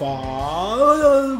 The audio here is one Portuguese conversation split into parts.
Fala,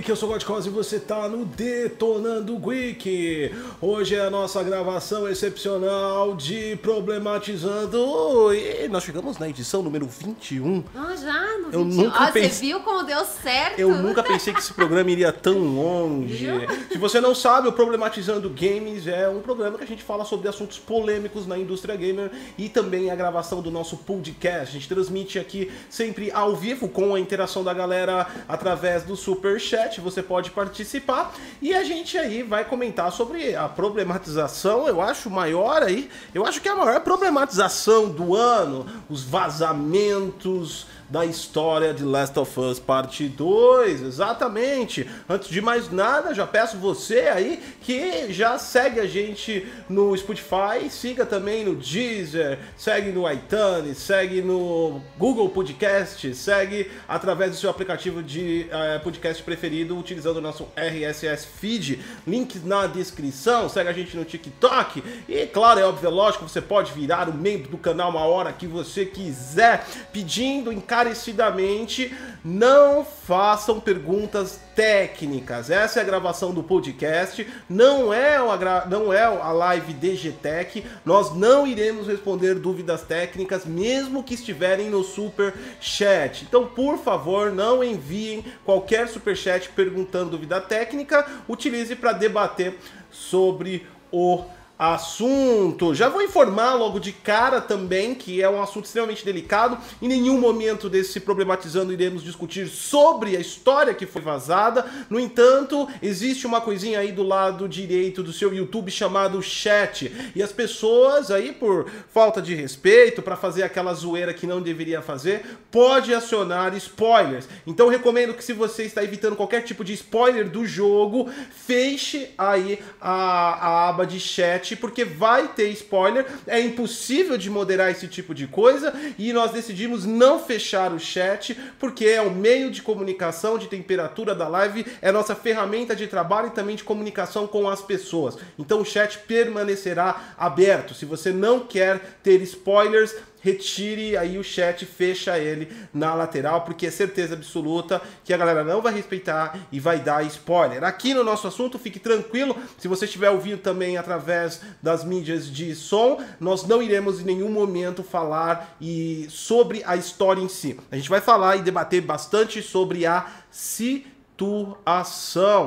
Geek! Eu sou o Godcos e você tá no Detonando Geek. Hoje é a nossa gravação excepcional de Problematizando e nós chegamos na edição número 21. Ah, já? No Eu 21. nunca Ó, pensei- Você viu como deu certo? Eu nunca pensei que esse programa iria tão longe. Se você não sabe, o Problematizando Games é um programa que a gente fala sobre assuntos polêmicos na indústria gamer e também a gravação do nosso podcast. A gente transmite aqui sempre ao vivo com a interação da galera através do Super Chat. Você pode participar. E a gente aí vai comentar sobre a problematização, eu acho maior aí, eu acho que é a maior problematização do ano, os vazamentos da história de Last of Us Parte 2, exatamente. Antes de mais nada, já peço você aí que já segue a gente no Spotify, siga também no Deezer, segue no iTunes, segue no Google Podcast, segue através do seu aplicativo de eh, podcast preferido, utilizando o nosso RSS Feed, link na descrição, segue a gente no TikTok. E, claro, é óbvio, é lógico, você pode virar um membro do canal uma hora que você quiser, pedindo encarecidamente, não façam perguntas técnicas. Essa é a gravação do podcast, não é a, não é a live DGTech, nós não iremos responder dúvidas técnicas, mesmo que estiverem no super chat. Então, por favor, não enviem qualquer super chat perguntando dúvida técnica, utilize para debater sobre o assunto. Já vou informar logo de cara também que é um assunto extremamente delicado. Em nenhum momento desse problematizando iremos discutir sobre a história que foi vazada. No entanto, existe uma coisinha aí do lado direito do seu YouTube chamado chat e as pessoas aí por falta de respeito para fazer aquela zoeira que não deveria fazer, pode acionar spoilers. Então recomendo que se você está evitando qualquer tipo de spoiler do jogo, feche aí a, a aba de chat, porque vai ter spoiler. É impossível de moderar esse tipo de coisa e nós decidimos não fechar o chat, porque é o meio de comunicação, de temperatura da live, é nossa ferramenta de trabalho e também de comunicação com as pessoas. Então o chat permanecerá aberto. Se você não quer ter spoilers, retire aí o chat, fecha ele na lateral, porque é certeza absoluta que a galera não vai respeitar e vai dar spoiler. Aqui no nosso assunto, fique tranquilo, se você estiver ouvindo também através das mídias de som, nós não iremos em nenhum momento falar e sobre a história em si. A gente vai falar e debater bastante sobre a situação,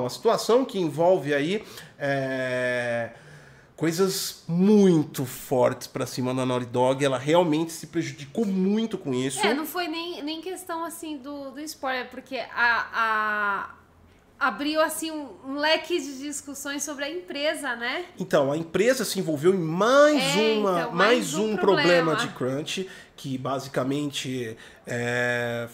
a situação que envolve aí é, coisas muito fortes pra cima da Naughty Dog. Ela realmente se prejudicou muito com isso. É, não foi nem, nem questão assim do, do spoiler, porque a, a- abriu assim um, um leque de discussões sobre a empresa, né? Então, a empresa se envolveu em mais, É, uma, então, mais, mais um um problema. problema. de crunch, que basicamente é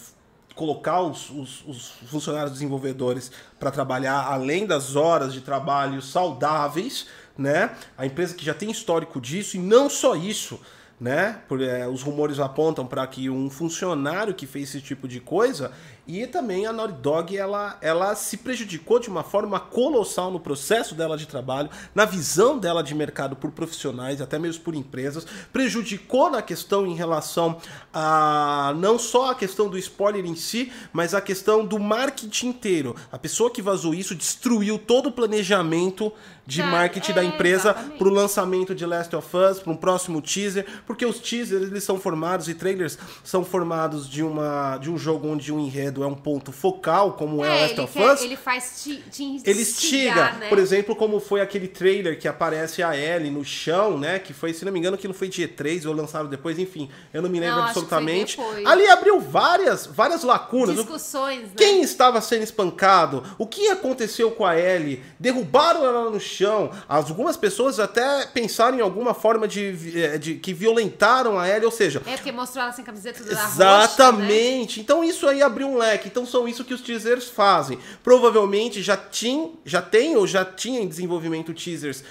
colocar os, os- os funcionários desenvolvedores para trabalhar além das horas de trabalho saudáveis, né? A empresa que já tem histórico disso, e não só isso, né? Por, é, os rumores apontam para que um funcionário que fez esse tipo de coisa e também a Naughty Dog ela, ela se prejudicou de uma forma colossal no processo dela de trabalho, na visão dela de mercado por profissionais, até mesmo por empresas, prejudicou na questão em relação a não só a questão do spoiler em si, mas a questão do marketing inteiro. A pessoa que vazou isso destruiu todo o planejamento de Já, marketing da é, empresa exatamente. para o lançamento de Last of Us, para um próximo teaser, porque os teasers eles são formados e trailers são formados de uma de um jogo onde o enredo é um ponto focal, como é, É, Last ele, of quer- Us. ele faz te, te Ele instigar, instiga, né? por exemplo, como foi aquele trailer que aparece a Ellie no chão, né? Que foi, se não me engano, aquilo foi de E3 ou lançaram depois, enfim, eu não me lembro Não, que absolutamente. Ali abriu várias, várias lacunas. O- Discussões, né? quem estava sendo espancado? O que aconteceu com a Ellie? Derrubaram ela no chão. Algumas pessoas até pensaram em alguma forma de, eh, de que violentaram a Ellie, ou seja, É porque mostrou ela sem camiseta da roxa, né? Exatamente. Então isso aí abriu um Então são isso que os teasers fazem. Provavelmente já tinha, já tem ou já tinha em desenvolvimento teasers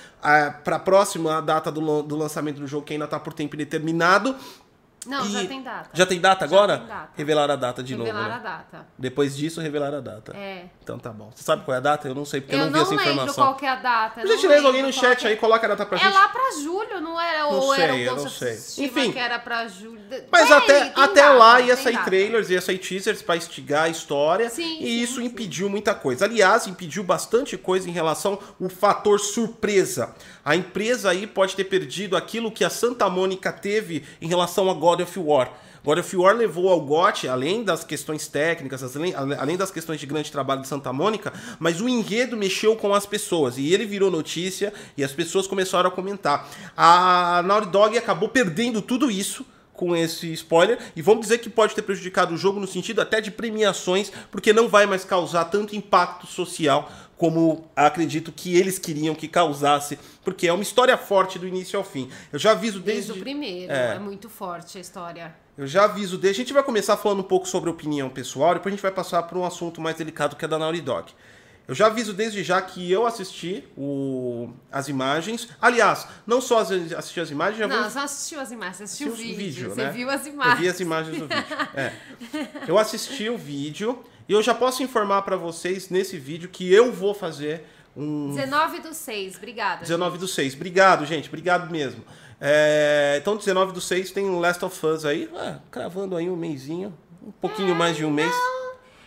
para a próxima data do, do lançamento do jogo que ainda está por tempo indeterminado. Não, E- já tem data. Já tem data Já agora? tem data. Revelar a data de Revelar novo, a né? data. Depois disso, revelar a data. É. Então tá bom. Você sabe qual é a data? Eu não sei, porque eu, eu não vi não essa lembro informação. qual que é a data. Por não gentileza, alguém no lembro chat que é. aí coloca a data pra É gente. lá pra julho, não era? Não ou era sei, eu o não sei. Enfim. que era pra julho. Mas até, até data, lá ia sair data. trailers, ia sair teasers pra instigar a história. Sim, e sim, isso sim. impediu muita coisa. Aliás, impediu bastante coisa em relação ao fator surpresa. A empresa aí pode ter perdido aquilo que a Santa Mônica teve em relação a God of War. God of War levou ao GOT, além das questões técnicas, além, além das questões de grande trabalho de Santa Mônica, mas o enredo mexeu com as pessoas. E ele virou notícia e as pessoas começaram a comentar. A Naughty Dog acabou perdendo tudo isso com esse spoiler e vamos dizer que pode ter prejudicado o jogo no sentido até de premiações, porque não vai mais causar tanto impacto social como acredito que eles queriam que causasse, porque é uma história forte do início ao fim. Eu já aviso Desde desde, o primeiro. É. É. muito forte a história. Eu já aviso desde. A gente vai começar falando um pouco sobre opinião pessoal, depois a gente vai passar para um assunto mais delicado que é da Naughty Dog. Eu já aviso desde já que eu assisti o, as imagens. Aliás, não só as- assisti as imagens, já não, vou não assistiu as imagens, assistiu o Assistiu vídeo. o vídeo, você né? viu as Eu imagens. vi as imagens do vídeo. É. Eu assisti o vídeo e eu já posso informar pra vocês nesse vídeo que eu vou fazer um 19 do 6, obrigada. 19 do 6. Obrigado, gente. Obrigado mesmo. É, então, 19 do 6 tem o Last of Us aí. Ah, cravando aí um mêsinho. Um pouquinho mais de um mês.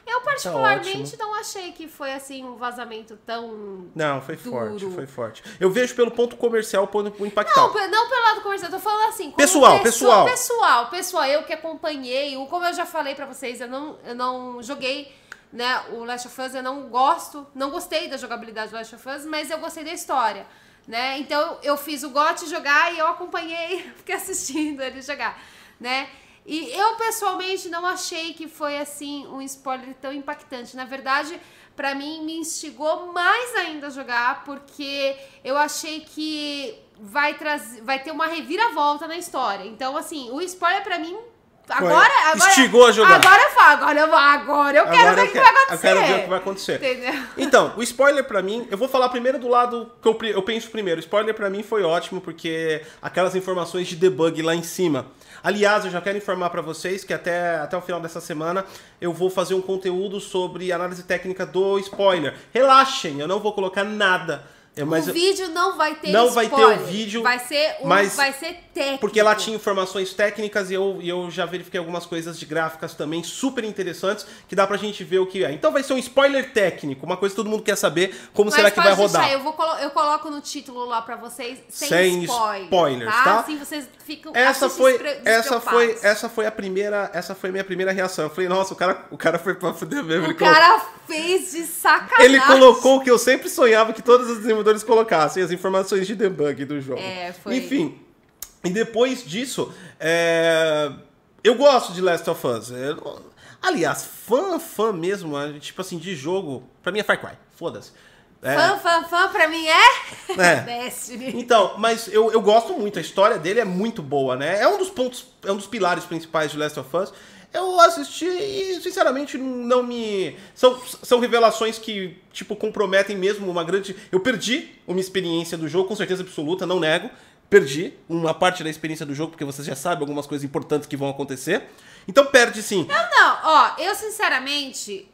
Eu particularmente Tá não achei que foi assim um vazamento tão. Não, foi Duro. forte, foi forte. Eu vejo pelo ponto comercial, ponto impactal. Não, não pelo lado comercial, eu tô falando assim. Pessoal, pessoa- pessoal. Pessoal, pessoal, eu que acompanhei, o- como eu já falei pra vocês, eu não, eu não joguei né, o Last of Us, eu não gosto, não gostei da jogabilidade do Last of Us, mas eu gostei da história. Né? Então eu fiz o GOT jogar e eu acompanhei, fiquei assistindo ele jogar. Né? E eu pessoalmente não achei que foi assim um spoiler tão impactante. Na verdade, pra mim me instigou mais ainda a jogar, porque eu achei que vai trazer, vai ter uma reviravolta na história. Então, assim, o spoiler pra mim agora, agora Instigou a jogar. Agora eu falo, agora eu vou, agora eu quero Agora ver o que vai acontecer. Eu quero ver o que vai acontecer. Entendeu? Então, o spoiler pra mim, eu vou falar primeiro do lado que eu, eu penso primeiro. O spoiler pra mim foi ótimo porque aquelas informações de debug lá em cima. Aliás, eu já quero informar pra vocês que até, até o final dessa semana eu vou fazer um conteúdo sobre análise técnica do spoiler. Relaxem, eu não vou colocar nada. É, mas o vídeo não vai ter Não vai ter spoiler. o vídeo, Vai ser, um, mas- vai ser técnico. Porque lá tinha informações técnicas e eu, e eu já verifiquei algumas coisas de gráficas também super interessantes que dá pra gente ver o que é. Então vai ser um spoiler técnico, uma coisa que todo mundo quer saber como Mas será que vai rodar. deixar, eu, vou colo- eu coloco no título lá pra vocês sem, Sem spoiler, spoilers, tá? Assim vocês ficam Essa foi, essa foi, essa foi a primeira, essa foi a minha primeira reação. Eu falei, nossa, o cara, o cara foi pra fuder mesmo. O Ele, colocou, cara fez de sacanagem. ele colocou o que eu sempre sonhava que todos os desenvolvedores colocassem, as informações de debug do jogo. É, foi. Enfim, e depois disso, é, eu gosto de Last of Us. Eu- aliás, fã, fã mesmo, tipo assim, de jogo, pra mim é Far Cry. Foda-se. É, Fã, fã, fã, pra mim é? É. Destiny. Então, mas eu, eu gosto muito, a história dele é muito boa, né? É um dos pontos, é um dos pilares principais de Last of Us. Eu assisti e, sinceramente, não me. São, são revelações que, tipo, comprometem mesmo uma grande. Eu perdi uma experiência do jogo, com certeza absoluta, não nego. Perdi uma parte da experiência do jogo, porque você já sabe algumas coisas importantes que vão acontecer. Então perde sim. Não, ó, eu sinceramente.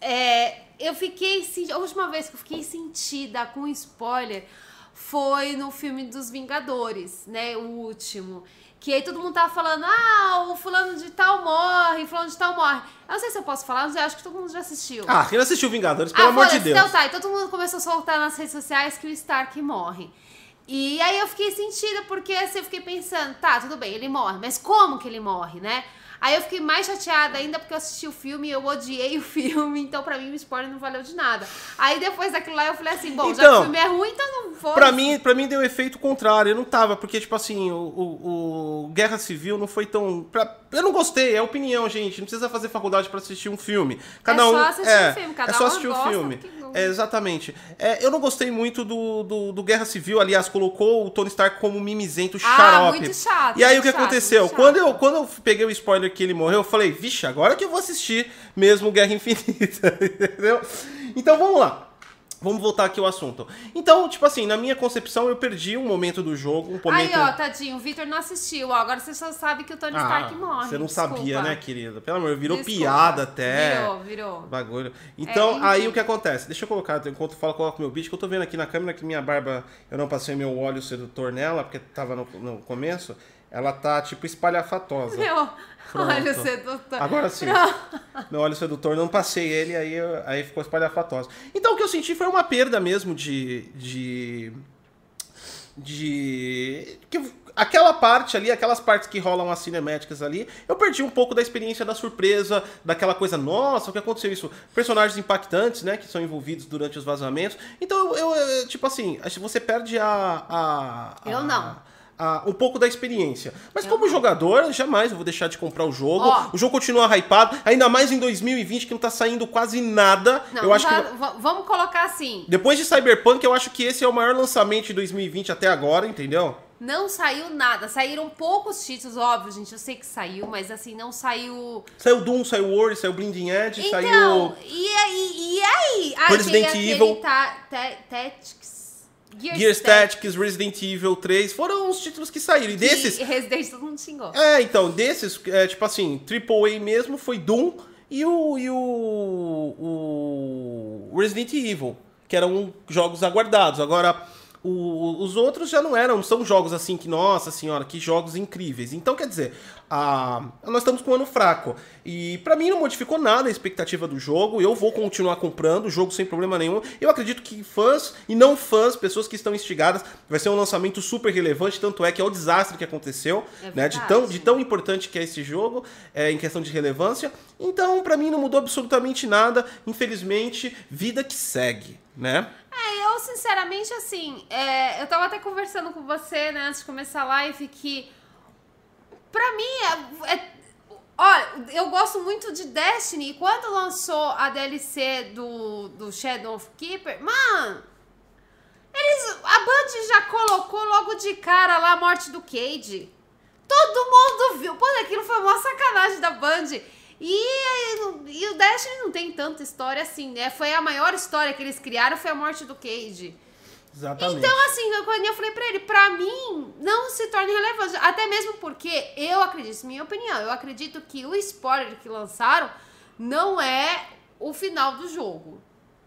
é, eu fiquei. A última vez que eu fiquei sentida com spoiler foi no filme dos Vingadores, né? O último. Que aí todo mundo tava falando, ah, o fulano de tal morre, fulano de tal morre. Eu não sei se eu posso falar, mas eu acho que todo mundo já assistiu. Ah, quem não assistiu Vingadores, pelo amor de Deus. Então tá, e todo mundo começou a soltar nas redes sociais que o Stark morre. E aí eu fiquei sentida porque assim, eu fiquei pensando, tá, tudo bem, ele morre, mas como que ele morre, né? Aí eu fiquei mais chateada ainda porque eu assisti o filme e eu odiei o filme, então pra mim o spoiler não valeu de nada. Aí depois daquilo lá eu falei assim, bom, já que Então, o filme é ruim, então não vou. Pra mim, pra mim deu efeito contrário. Eu não tava, porque, tipo assim, o, o- o Guerra Civil não foi tão. pra- Eu não gostei, é opinião, gente. Não precisa fazer faculdade pra assistir um filme. Cada É um. só assistir é, o filme, cada é só um assistir o gosta filme. não. É, exatamente. É, eu não gostei muito do, do, do Guerra Civil. Aliás, colocou o Tony Stark como mimizento Ah, xarope. muito chato, E aí o que chato, aconteceu? Quando eu, quando eu peguei o spoiler que ele morreu, eu falei, vixe, agora que eu vou assistir mesmo Guerra Infinita. Entendeu? Então vamos lá. Vamos voltar aqui ao assunto. Então, tipo assim, na minha concepção, eu perdi um momento do jogo, um momento... Aí, ó, tadinho, o Victor não assistiu. Ó, agora você só sabe que o Tony Stark morre. Ah, Você não desculpa. sabia, né, querida? Pelo amor, virou Desculpa. piada até. Virou, virou. Bagulho. Então, enfim. aí o que acontece? Deixa eu colocar, enquanto eu falo, coloco meu bicho, que eu tô vendo aqui na câmera que minha barba, eu não passei meu óleo sedutor nela, porque tava no, no começo. Ela tá, tipo, espalhafatosa. Meu, Pronto. olha o sedutor. Agora sim. Meu óleo sedutor, não passei ele, aí, eu- aí ficou espalhafatosa. Então o que eu senti foi uma perda mesmo de. de. de. que- aquela parte ali, aquelas partes que rolam as cinemáticas ali, eu perdi um pouco da experiência da surpresa, daquela coisa, nossa, o que aconteceu isso? Personagens impactantes, né, que são envolvidos durante os vazamentos. Então eu, eu, tipo assim, você perde a. a- Eu a- não. A- um pouco da experiência. Mas como jogador, jamais eu vou deixar de comprar o jogo. Ó. O jogo continua hypado, ainda mais em 2020 que não tá saindo quase nada. Não, eu acho tá- que va- vamos colocar assim. depois de Cyberpunk, eu acho que esse é o maior lançamento de 2020 até agora, entendeu? Não saiu nada. Saíram poucos títulos, óbvio, gente. Eu sei que saiu, mas assim, não saiu. Saiu Doom, saiu World, saiu Blinding Edge, Então, saiu e aí? E aí? Ah, Resident Evil. ta, Tactics. Gears, Gears Tactics, Resident Evil 3, foram os títulos que saíram. E desses, E Resident todo mundo xingou. É, então, desses, é, tipo assim, AAA mesmo foi Doom e o, e o, o Resident Evil, que eram jogos aguardados. Agora, o- os outros já não eram, são jogos assim que, nossa senhora, que jogos incríveis. Então, quer dizer, a, nós estamos com um ano fraco. E pra mim não modificou nada a expectativa do jogo. Eu vou continuar comprando o jogo sem problema nenhum. Eu acredito que fãs e não fãs, pessoas que estão instigadas, vai ser um lançamento super relevante. Tanto é que é o desastre que aconteceu, É né? De tão, de tão importante que é esse jogo, é, em questão de relevância. Então, pra mim não mudou absolutamente nada. Infelizmente, vida que segue, né? É, eu sinceramente, assim, é, eu tava até conversando com você, né, antes de começar a live, que pra mim é, é- Olha, eu gosto muito de Destiny. E quando lançou a DLC do, do Shadow of Keeper, mano, eles. A Band já colocou logo de cara lá a morte do Cade. Todo mundo viu. Pô, aquilo foi uma sacanagem da Band. E, e o Destiny não tem tanta história assim, né? Foi a maior história que eles criaram, foi a morte do Cade. Exatamente. Então, assim, eu falei pra ele, pra mim, não se torna relevante. Até mesmo porque eu acredito, minha opinião, eu acredito que o spoiler que lançaram não é o final do jogo.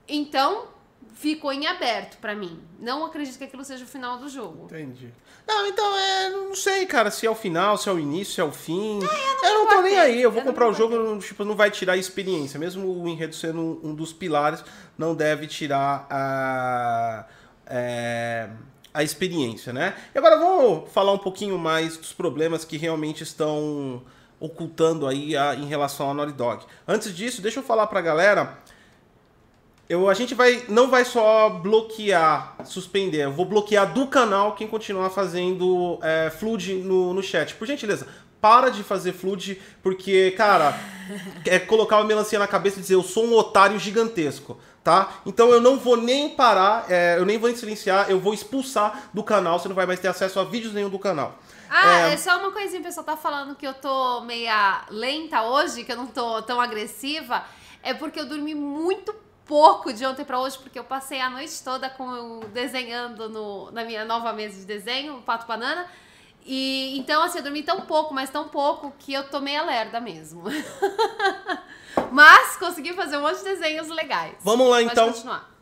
Então, ficou em aberto pra mim. Não acredito que aquilo seja o final do jogo. Entendi. Não, então, é, não sei, cara, se é o final, se é o início, se é o fim. eu me não, tô nem aí, eu vou Eu não comprar o jogo, não, tipo, não vai tirar a experiência. Mesmo o enredo sendo um, um dos pilares, não deve tirar a, é, a experiência, né? E agora vamos falar um pouquinho mais dos problemas que realmente estão ocultando aí a- em relação à Naughty Dog. Antes disso, deixa eu falar pra galera eu, a gente vai não vai só bloquear, suspender, eu vou bloquear do canal quem continuar fazendo é, flood no, no chat. Por gentileza, para de fazer flood, porque, cara, é colocar uma melancia na cabeça e dizer eu sou um otário gigantesco, tá? Então eu não vou nem parar, é, eu nem vou silenciar, eu vou expulsar do canal, você não vai mais ter acesso a vídeos nenhum do canal. Ah, É. é, só uma coisinha, o pessoal tá falando que eu tô meia lenta hoje, que eu não tô tão agressiva. É porque eu dormi muito pouco de ontem pra hoje, porque eu passei a noite toda com desenhando no, na minha nova mesa de desenho, o Pato Banana. E então, assim, eu dormi tão pouco, mas tão pouco, que eu tô meia lerda mesmo. mas consegui fazer um monte de desenhos legais. Vamos lá, Pode então. continuar.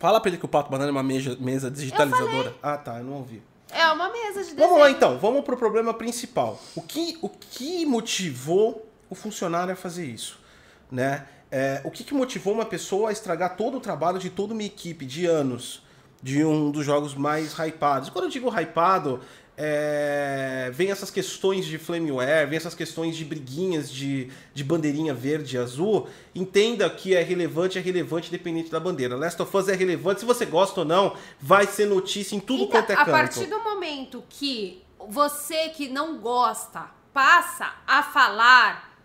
Fala pra ele que o Pato Banana é uma mesa, mesa digitalizadora. Ah, tá, eu não ouvi. É uma mesa de desenho. Vamos lá então, vamos pro problema principal. O que, o que motivou o funcionário a fazer isso? Né? É, o que, que motivou uma pessoa a estragar todo o trabalho de toda uma equipe de anos de um dos jogos mais hypados? Quando eu digo hypado, é, vem essas questões de flameware, vem essas questões de briguinhas de, de bandeirinha verde e azul. Entenda que é relevante, é relevante independente da bandeira. Last of Us é relevante, se você gosta ou não, vai ser notícia em tudo Então, quanto é a canto. partir do momento que você que não gosta passa a falar,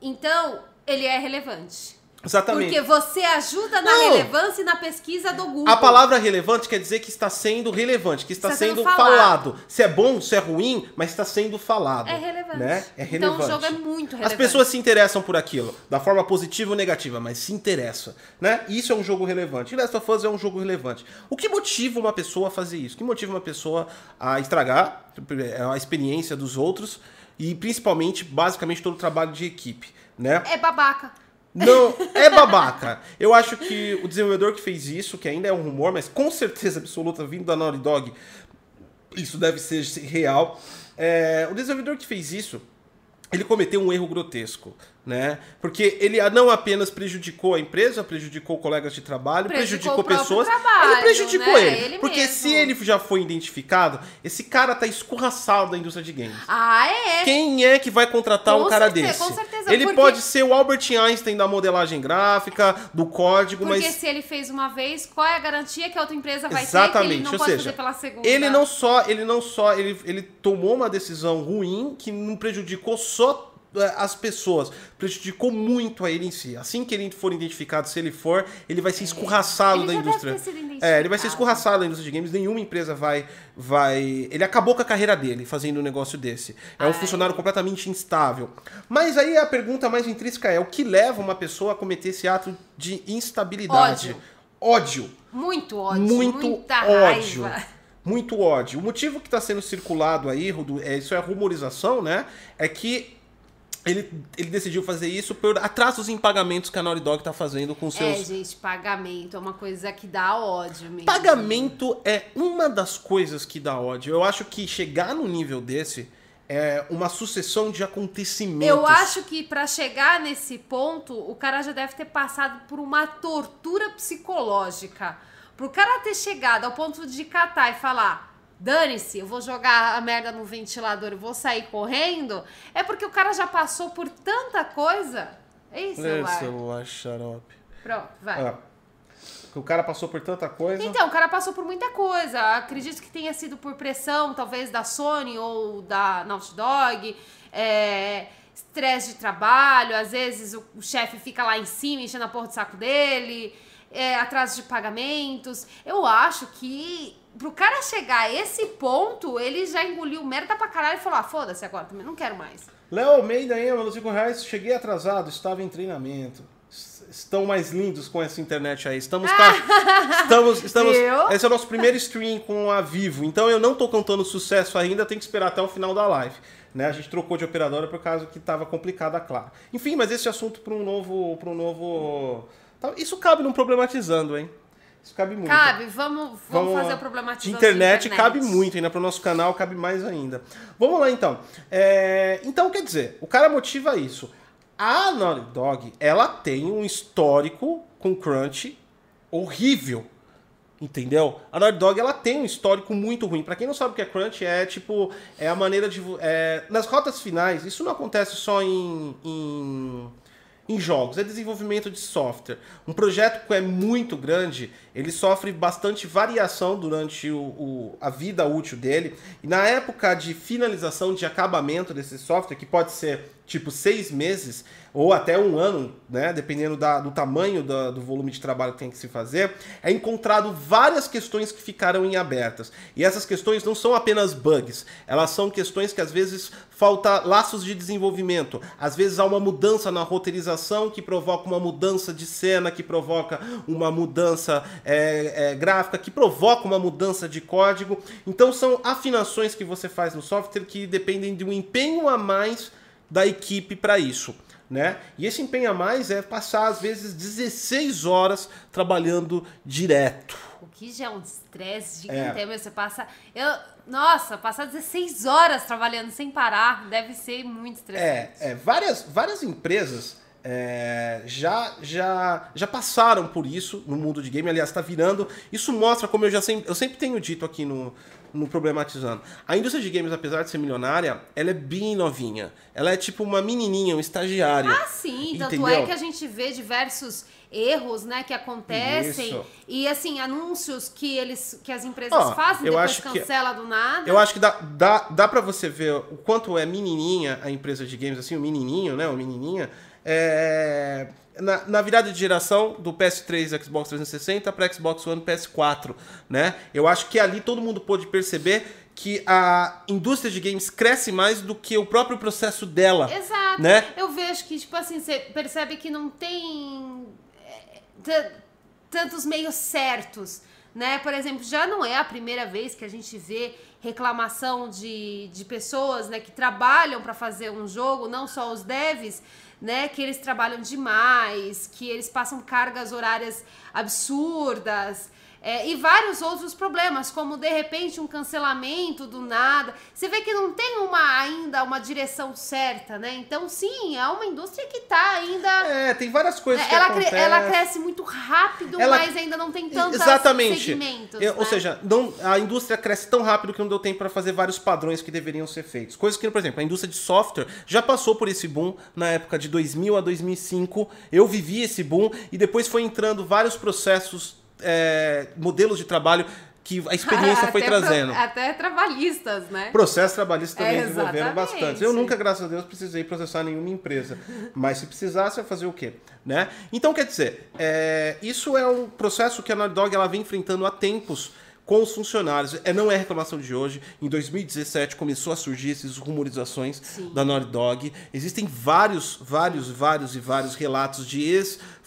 então ele é relevante. Exatamente. Porque você ajuda na Não. relevância e na pesquisa do Google. A palavra relevante quer dizer que está sendo relevante, que está, Está sendo sendo, falado. falado. Se é bom, se é ruim, mas está sendo falado. É relevante. Né? É Então, o relevante. jogo é muito As relevante. pessoas se interessam por aquilo, da forma positiva ou negativa, mas se interessa, né? Isso é um jogo relevante. E Last of Us é um jogo relevante. O que motiva uma pessoa a fazer isso? O que motiva uma pessoa a estragar a experiência dos outros e principalmente, basicamente, todo o trabalho de equipe, né? É babaca. Não, é babaca. Eu acho que o desenvolvedor que fez isso, que ainda é um rumor, mas com certeza absoluta vindo da Naughty Dog, isso deve ser real. É, o desenvolvedor que fez isso, ele cometeu um erro grotesco, né? Porque ele não apenas prejudicou a empresa, prejudicou colegas de trabalho, Prejudicou prejudicou, pessoas. trabalho, ele prejudicou né? ele. Ele porque mesmo. se ele já foi identificado, esse cara tá escorraçado da indústria de games. Ah, é. Quem é que vai contratar Com um cara certeza, desse? com certeza, Ele porque- pode ser o Albert Einstein da modelagem gráfica, do código, Porque mas se ele fez uma vez, qual é a garantia que a outra empresa vai ter que exatamente, ele não ou pode seja, fazer pela segunda? ele não só, ele não só, ele, ele tomou uma decisão ruim que não prejudicou só as pessoas, prejudicou muito a ele em si. Assim que ele for identificado, se ele for, ele vai ser escorraçado Ele da indústria. É, ele vai ser escorraçado da indústria de games, nenhuma empresa vai vai, ele acabou com a carreira dele fazendo um negócio desse. É um Ai. funcionário completamente instável. Mas aí a pergunta mais intrínseca é o que leva uma pessoa a cometer esse ato de instabilidade? Ódio. Muito ódio, muito muita ódio. raiva. Muito ódio. O motivo que está sendo circulado aí, é, isso é rumorização, né? É que ele, ele decidiu fazer isso por atrasos em pagamentos que a Naughty Dog tá fazendo com É, seus. gente, pagamento é uma coisa que dá ódio mesmo. Pagamento é uma das coisas que dá ódio. Eu acho que chegar num nível desse é uma sucessão de acontecimentos. Eu acho que pra chegar nesse ponto, o cara já deve ter passado por uma tortura psicológica. Pro cara ter chegado ao ponto de catar e falar: dane-se, eu vou jogar a merda no ventilador e vou sair correndo, é porque o cara já passou por tanta coisa. Ei, celular. celular xarope. Pronto, vai. Ah, o cara passou por tanta coisa. Então, o cara passou por muita coisa. Acredito que tenha sido por pressão, talvez da Sony ou da Naughty Dog. É, estresse de trabalho, às vezes o, o chefe fica lá em cima enchendo a porra do saco dele. É, atraso de pagamentos. Eu acho que pro cara chegar a esse ponto, ele já engoliu merda pra caralho e falou: ah, foda-se agora também, não quero mais. Léo Almeida aí, mano, 5 reais. Cheguei atrasado, estava em treinamento. Estão mais lindos com essa internet aí. Estamos. estamos, estamos Viu? esse é o nosso primeiro stream com a Vivo. Então eu não tô contando sucesso ainda, tem que esperar até o final da live. Né? A gente trocou de operadora por causa que estava complicada a Claro. Enfim, mas esse assunto para um novo. Pra um novo... Isso cabe num problematizando, hein? Isso cabe muito. Cabe, vamos, vamos, fazer o de problematizando internet, de cabe muito, ainda pro nosso canal cabe mais ainda. Vamos lá então. É, então quer dizer, o cara motiva isso. A Naughty Dog, ela tem um histórico com crunch horrível. Entendeu? A Naughty Dog ela tem um histórico muito ruim. Pra quem não sabe o que é crunch, é tipo é a maneira de é, nas rotas finais. Isso não acontece só em, em em jogos, é desenvolvimento de software. Um projeto que é muito grande, ele sofre bastante variação durante o, o- a vida útil dele. E na época de finalização, de acabamento desse software, que pode ser tipo seis meses ou até um ano, né, dependendo da- do tamanho da- do volume de trabalho que tem que se fazer, é encontrado várias questões que ficaram em abertas. E essas questões não são apenas bugs, elas são questões que às vezes falta laços de desenvolvimento, às vezes há uma mudança na roteirização que provoca uma mudança de cena, que provoca uma mudança é, é, gráfica, que provoca uma mudança de código. Então são afinações que você faz no software que dependem de um empenho a mais da equipe para isso. Né? E esse empenho a mais é passar às vezes 16 horas trabalhando direto. O que já é um estresse É. gigante. mesmo. Você passa. Eu, nossa, passar 16 horas trabalhando sem parar deve ser muito estressante. É, é, várias, várias empresas é, já, já, já passaram por isso no mundo de game. Aliás, está virando. Isso mostra, como eu já sempre, eu sempre tenho dito aqui no, no Problematizando. A indústria de games, apesar de ser milionária, ela é bem novinha. Ela é tipo uma menininha, um estagiário. Ah, sim, tanto Entendeu? é que a gente vê diversos erros, né, que acontecem Isso. e assim anúncios que eles que as empresas Ó, fazem eu depois acho que- cancela do nada. Eu acho que dá, dá, dá pra você ver o quanto é menininha a empresa de games, assim, o menininho, né, o menininha, é, na, na, virada de geração do PS3 Xbox 360 para Xbox One PS4, né? Eu acho que ali todo mundo pôde perceber que a indústria de games cresce mais do que o próprio processo dela. Exato. Né? Eu vejo que, tipo assim, você percebe que não tem é, tantos meios certos, né? Por exemplo, já não é a primeira vez que a gente vê reclamação de, de pessoas né, que trabalham para fazer um jogo, não só os devs, né, que eles trabalham demais, que eles passam cargas horárias absurdas. É, e vários outros problemas, como de repente um cancelamento do nada. Você vê que não tem uma ainda uma direção certa, né? Então, sim, é uma indústria que está ainda. É, tem várias coisas é, que ela, ela cresce muito rápido, Ela- mas ainda não tem tantos Exatamente. segmentos. Eu- né? Ou seja, não, a indústria cresce tão rápido que não deu tempo para fazer vários padrões que deveriam ser feitos. Coisas que, por exemplo, a indústria de software já passou por esse boom na época de 2000 a 2005. Eu vivi esse boom e depois foi entrando vários processos, é, modelos de trabalho que a experiência foi Até pro- trazendo. até trabalhistas, né? Processos trabalhistas também É, desenvolveram bastante. Eu nunca, graças a Deus, precisei processar nenhuma empresa. Mas se precisasse, eu fazer o quê? Né? Então, quer dizer, é, isso é um processo que a Naughty Dog ela vem enfrentando há tempos com os funcionários. É, não é reclamação de hoje. Em 2017 começou a surgir essas rumorizações Sim. da Naughty Dog. Existem vários, vários, vários e vários relatos de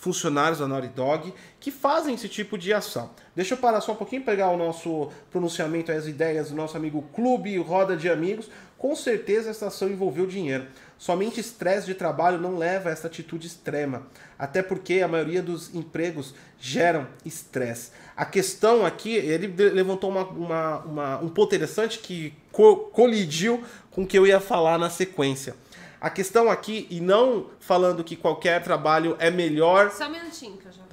ex-funcionários da Naughty Dog que fazem esse tipo de ação. Deixa eu parar só um pouquinho, pegar o nosso pronunciamento, as ideias do nosso amigo Clube Roda de Amigos. Com certeza essa ação envolveu dinheiro. Somente estresse de trabalho não leva a essa atitude extrema, até porque a maioria dos empregos geram estresse. A questão aqui, ele levantou uma, uma- uma- um ponto interessante que co- colidiu com o que eu ia falar na sequência. A questão aqui, e não falando que qualquer trabalho é melhor Só um minutinho que eu já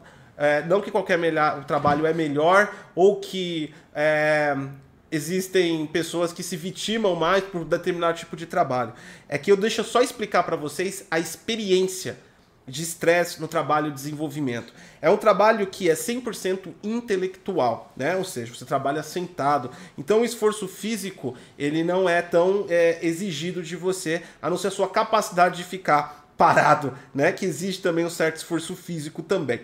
é, não que qualquer melhor, trabalho é melhor ou que é, existem pessoas que se vitimam mais por determinado tipo de trabalho. É que eu deixo só explicar para vocês a experiência de estresse no trabalho de desenvolvimento. É um trabalho que é 100% intelectual, né? Ou seja, você trabalha sentado. Então o esforço físico, ele não é tão é, exigido de você, a não ser a sua capacidade de ficar parado, né? Que exige também um certo esforço físico também.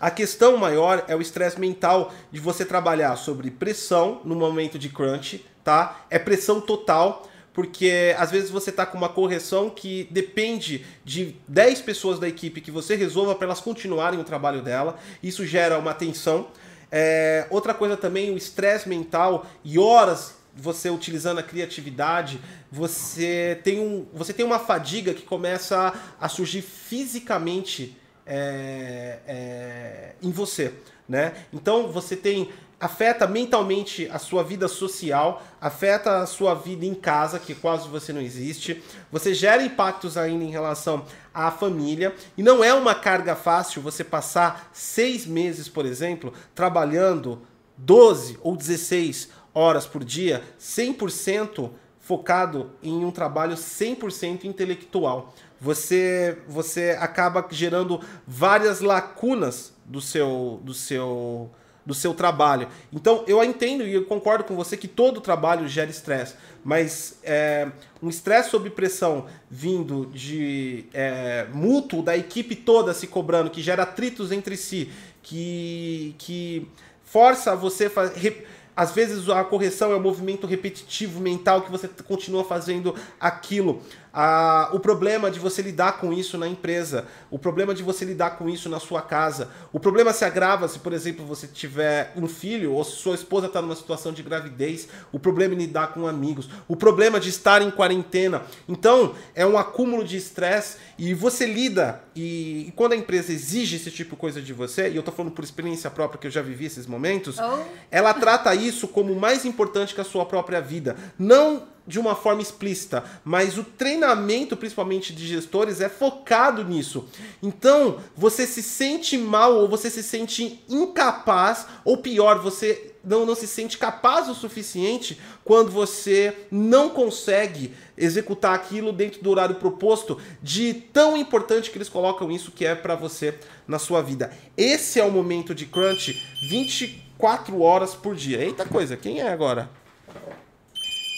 A questão maior é o estresse mental de você trabalhar sobre pressão no momento de crunch, tá? É pressão total, porque às vezes você tá com uma correção que depende de 10 pessoas da equipe que você resolva para elas continuarem o trabalho dela. Isso gera uma tensão. É, outra coisa também, o estresse mental e horas você utilizando a criatividade, você tem, um, você tem uma fadiga que começa a surgir fisicamente é, é, em você, né? Então você tem afeta mentalmente a sua vida social, afeta a sua vida em casa, que quase você não existe. Você gera impactos ainda em relação à família e não é uma carga fácil você passar seis meses, por exemplo, trabalhando 12 ou 16 horas por dia, 100% focado em um trabalho 100% intelectual. Você, você acaba gerando várias lacunas do seu, do seu, do seu trabalho. Então, eu entendo e eu concordo com você que todo trabalho gera estresse, mas é, um estresse sob pressão vindo de é, mútuo da equipe toda se cobrando, que gera atritos entre si, que, que força você a fa- re- às vezes a correção é um movimento repetitivo mental que você continua fazendo aquilo. Ah, o problema de você lidar com isso na empresa, o problema de você lidar com isso na sua casa, o problema se agrava se, por exemplo, você tiver um filho ou se sua esposa está numa situação de gravidez, o problema em lidar com amigos, o problema de estar em quarentena. Então, é um acúmulo de estresse e você lida, e, e quando a empresa exige esse tipo de coisa de você, e eu tô falando por experiência própria que eu já vivi esses momentos, Oh. ela trata isso como mais importante que a sua própria vida. Não de uma forma explícita, mas o treinamento, principalmente de gestores, é focado nisso. Então, você se sente mal ou você se sente incapaz, ou pior, você não, não se sente capaz o suficiente quando você não consegue executar aquilo dentro do horário proposto, de tão importante que eles colocam isso que é para você na sua vida. Esse é o momento de crunch 24 horas por dia. Eita coisa, quem é agora?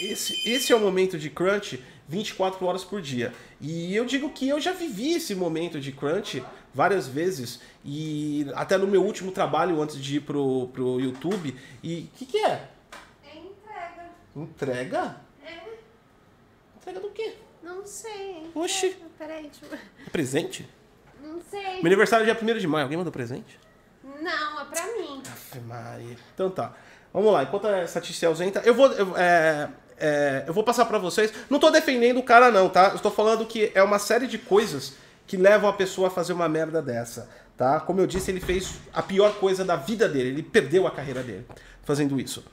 esse, esse é o momento de crunch 24 horas por dia. E eu digo que eu já vivi esse momento de crunch várias vezes. E até no meu último trabalho, antes de ir pro, pro YouTube. E o que, que é? É entrega. Entrega? É, Entrega do quê? não sei. Oxi. Peraí, deixa eu... É presente? Não sei. Meu aniversário é dia 1 de maio. Alguém mandou presente? Não, é pra mim. Ave Maria. Então tá. Vamos lá. Enquanto essa Ticia é ausenta, eu vou. eu- é, é, eu vou passar pra vocês. Não tô defendendo o cara, não, tá? Eu tô falando que é uma série de coisas que levam a pessoa a fazer uma merda dessa, tá? Como eu disse, ele fez a pior coisa da vida dele. Ele perdeu a carreira dele fazendo isso.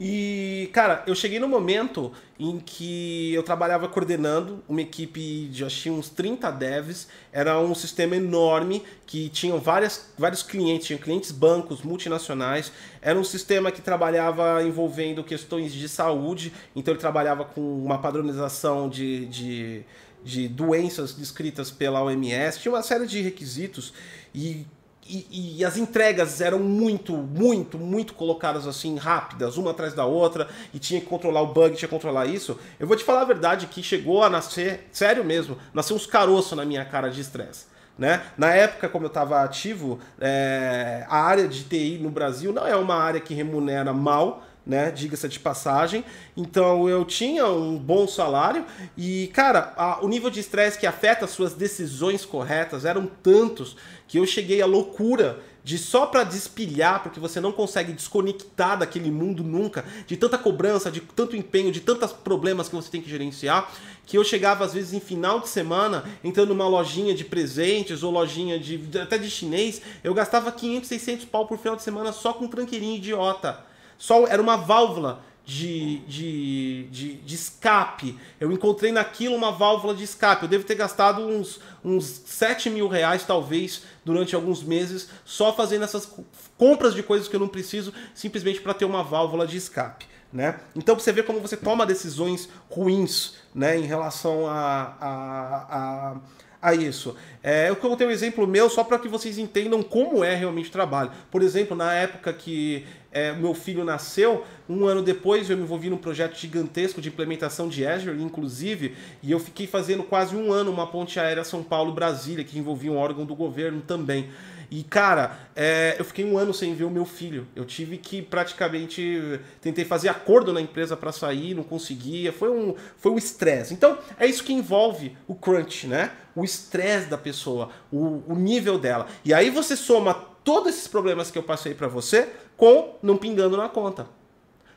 E, cara, eu cheguei no momento em que eu trabalhava coordenando uma equipe de, acho uns 30 devs. Era um sistema enorme que tinham várias, vários clientes, tinha clientes bancos, multinacionais. Era um sistema que trabalhava envolvendo questões de saúde, então ele trabalhava com uma padronização de, de, de doenças descritas pela OMS, tinha uma série de requisitos e e, e as entregas eram muito, muito, muito colocadas assim, rápidas, uma atrás da outra, e tinha que controlar o bug, tinha que controlar isso. Eu vou te falar a verdade que chegou a nascer, sério mesmo, nasceu uns caroços na minha cara de estresse. Né? Na época, como eu estava ativo, é, a área de TI no Brasil não é uma área que remunera mal, né? Diga-se de passagem. Então eu tinha um bom salário e, cara, a- o nível de estresse que afeta as suas decisões corretas eram tantos que eu cheguei à loucura de só para despilhar, porque você não consegue desconectar daquele mundo nunca, de tanta cobrança, de tanto empenho, de tantos problemas que você tem que gerenciar, que eu chegava às vezes em final de semana, entrando numa lojinha de presentes ou lojinha de até de chinês, eu gastava 500, 600 pau por final de semana só com tranqueirinho idiota. Só era uma válvula de, de, de, de escape. Eu encontrei naquilo uma válvula de escape. Eu devo ter gastado uns, uns 7 mil reais, talvez, durante alguns meses, só fazendo essas co- compras de coisas que eu não preciso, simplesmente para ter uma válvula de escape. Né? Então você vê como você toma decisões ruins né, em relação a, a, a, a isso. É, eu coloquei um exemplo meu só para que vocês entendam como é realmente o trabalho. Por exemplo, na época que é, meu filho nasceu, um ano depois eu me envolvi num projeto gigantesco de implementação de Azure, inclusive, e eu fiquei fazendo quase um ano uma ponte aérea São Paulo-Brasília, que envolvia um órgão do governo também. E, cara, é, eu fiquei um ano sem ver o meu filho. Eu tive que praticamente. Tentei fazer acordo na empresa para sair, não conseguia. Foi um foi um estresse. Então, é isso que envolve o crunch, né? O estresse da pessoa, o, o nível dela. E aí você soma todos esses problemas que eu passei para você com não pingando na conta.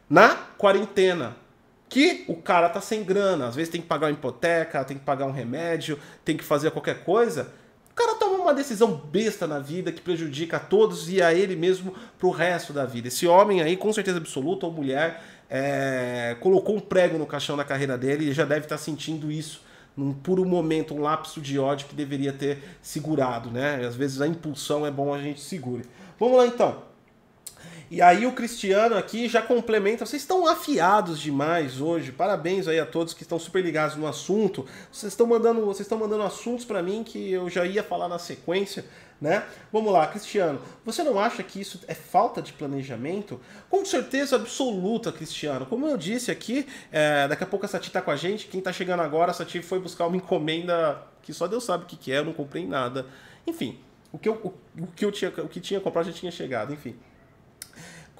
Na quarentena, que o cara tá sem grana, às vezes tem que pagar uma hipoteca, tem que pagar um remédio, tem que fazer qualquer coisa. O cara toma uma decisão besta na vida que prejudica a todos e a ele mesmo pro resto da vida. Esse homem aí, com certeza absoluta, ou mulher, é, colocou um prego no caixão da carreira dele e já deve estar sentindo isso num puro momento, um lapso de ódio que deveria ter segurado, né? Às vezes a impulsão é bom a gente segure. Vamos lá então. E aí o Cristiano aqui já complementa. Vocês estão afiados demais hoje. Parabéns aí a todos que estão super ligados no assunto. Vocês estão mandando, vocês estão mandando assuntos para mim que eu já ia falar na sequência, né? Vamos lá, Cristiano. Você não acha que isso é falta de planejamento? Com certeza absoluta, Cristiano. Como eu disse aqui, é, daqui a pouco a Sati tá com a gente. Quem tá chegando agora, a Sati foi buscar uma encomenda que só Deus sabe o que, que é. Eu não comprei nada. Enfim, o que eu, o, o que eu tinha, o que tinha comprado já tinha chegado. Enfim.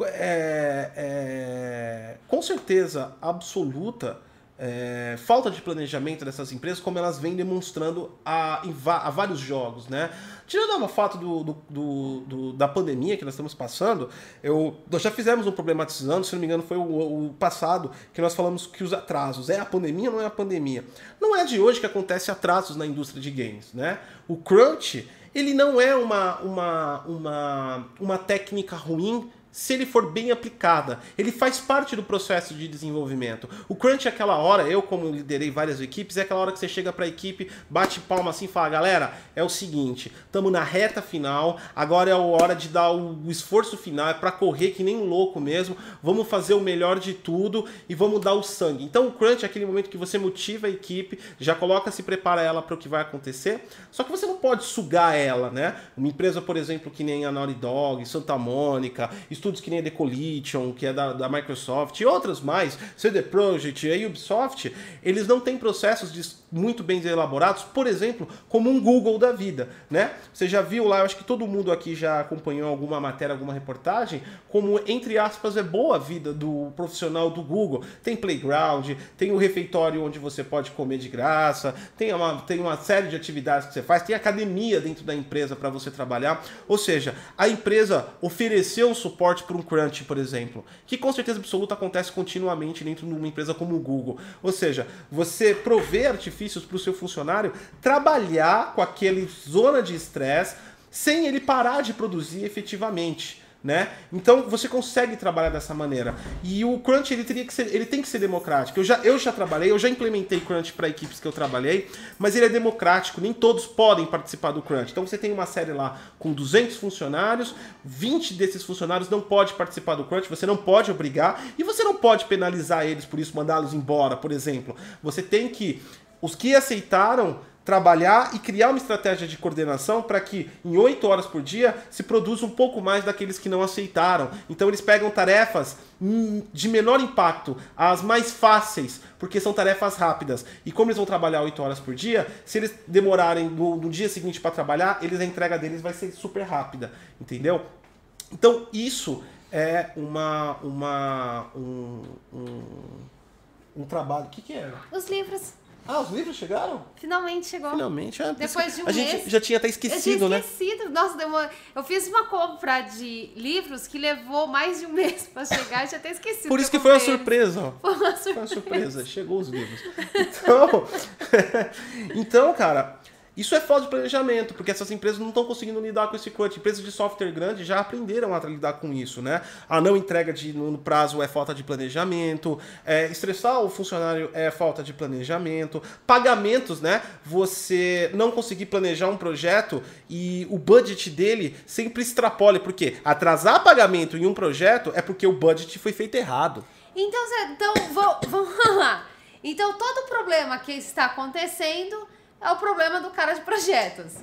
É, é, com certeza absoluta, é, falta de planejamento dessas empresas, como elas vêm demonstrando a, a vários jogos, né? Tirando o fato do, do- do- do- da pandemia que nós estamos passando, eu, nós já fizemos um problematizando, se não me engano foi o, o passado, que nós falamos que os atrasos, é a pandemia ou não é a pandemia? Não é de hoje que acontece atrasos na indústria de games, né? O crunch, ele não é uma, uma, uma, uma técnica ruim se ele for bem aplicada. Ele faz parte do processo de desenvolvimento. O crunch é aquela hora, eu como liderei várias equipes, é aquela hora que você chega para a equipe, bate palma assim e fala, galera, é o seguinte, estamos na reta final, agora é a hora de dar o esforço final, é para correr que nem um louco mesmo, vamos fazer o melhor de tudo e vamos dar o sangue. Então o crunch é aquele momento que você motiva a equipe, já coloca, se prepara ela para o que vai acontecer, só que você não pode sugar ela, né? Uma empresa, por exemplo, que nem a Naughty Dog, Santa Mônica, estúdios que nem a Decollision, que é da, da Microsoft, e outras mais, CD Projekt, a Ubisoft, eles não têm processos de, muito bem elaborados, por exemplo, como um Google da vida, né? Você já viu lá, eu acho que todo mundo aqui já acompanhou alguma matéria, alguma reportagem, como, entre aspas, é boa a vida do profissional do Google. Tem playground, tem o refeitório onde você pode comer de graça, tem uma, tem uma série de atividades que você faz, tem academia dentro da empresa para você trabalhar. Ou seja, a empresa ofereceu um suporte para um crunch, por exemplo, que com certeza absoluta acontece continuamente dentro de uma empresa como o Google. Ou seja, você prover artifícios para o seu funcionário trabalhar com aquele zona de estresse sem ele parar de produzir efetivamente né? Então você consegue trabalhar dessa maneira. E o crunch ele teria que ser, ele tem que ser democrático. Eu já, eu já trabalhei, eu já implementei crunch para equipes que eu trabalhei, mas ele é democrático, nem todos podem participar do crunch. Então você tem uma série lá com 200 funcionários, 20 desses funcionários não pode participar do crunch, você não pode obrigar e você não pode penalizar eles por isso, mandá-los embora, por exemplo. Você tem que os que aceitaram trabalhar e criar uma estratégia de coordenação para que em oito horas por dia se produza um pouco mais daqueles que não aceitaram. Então eles pegam tarefas hum, de menor impacto, as mais fáceis, porque são tarefas rápidas. E como eles vão trabalhar oito horas por dia, se eles demorarem no, no dia seguinte para trabalhar, eles a entrega deles vai ser super rápida, entendeu? Então isso é uma uma um, um, um trabalho. O que, que é? Os livros. Ah, os livros chegaram? Finalmente chegou. Finalmente. É, Depois de um a mês. gente já tinha até esquecido, eu tinha né? esquecido. Nossa, demorou. Eu fiz uma compra de livros que levou mais de um mês pra chegar e já até esquecido. Por isso que foi uma surpresa, ó. Foi uma Foi uma surpresa. surpresa, chegou os livros. Então, então, cara, isso é falta de planejamento, porque essas empresas não estão conseguindo lidar com esse crunch. Empresas de software grande já aprenderam a lidar com isso, né? A não entrega de, no prazo é falta de planejamento, é, estressar o funcionário é falta de planejamento, pagamentos, né? Você não conseguir planejar um projeto e o budget dele sempre extrapole, porque atrasar pagamento em um projeto é porque o budget foi feito errado. Então, então vamos lá. Então, todo problema que está acontecendo é o problema do cara de projetos.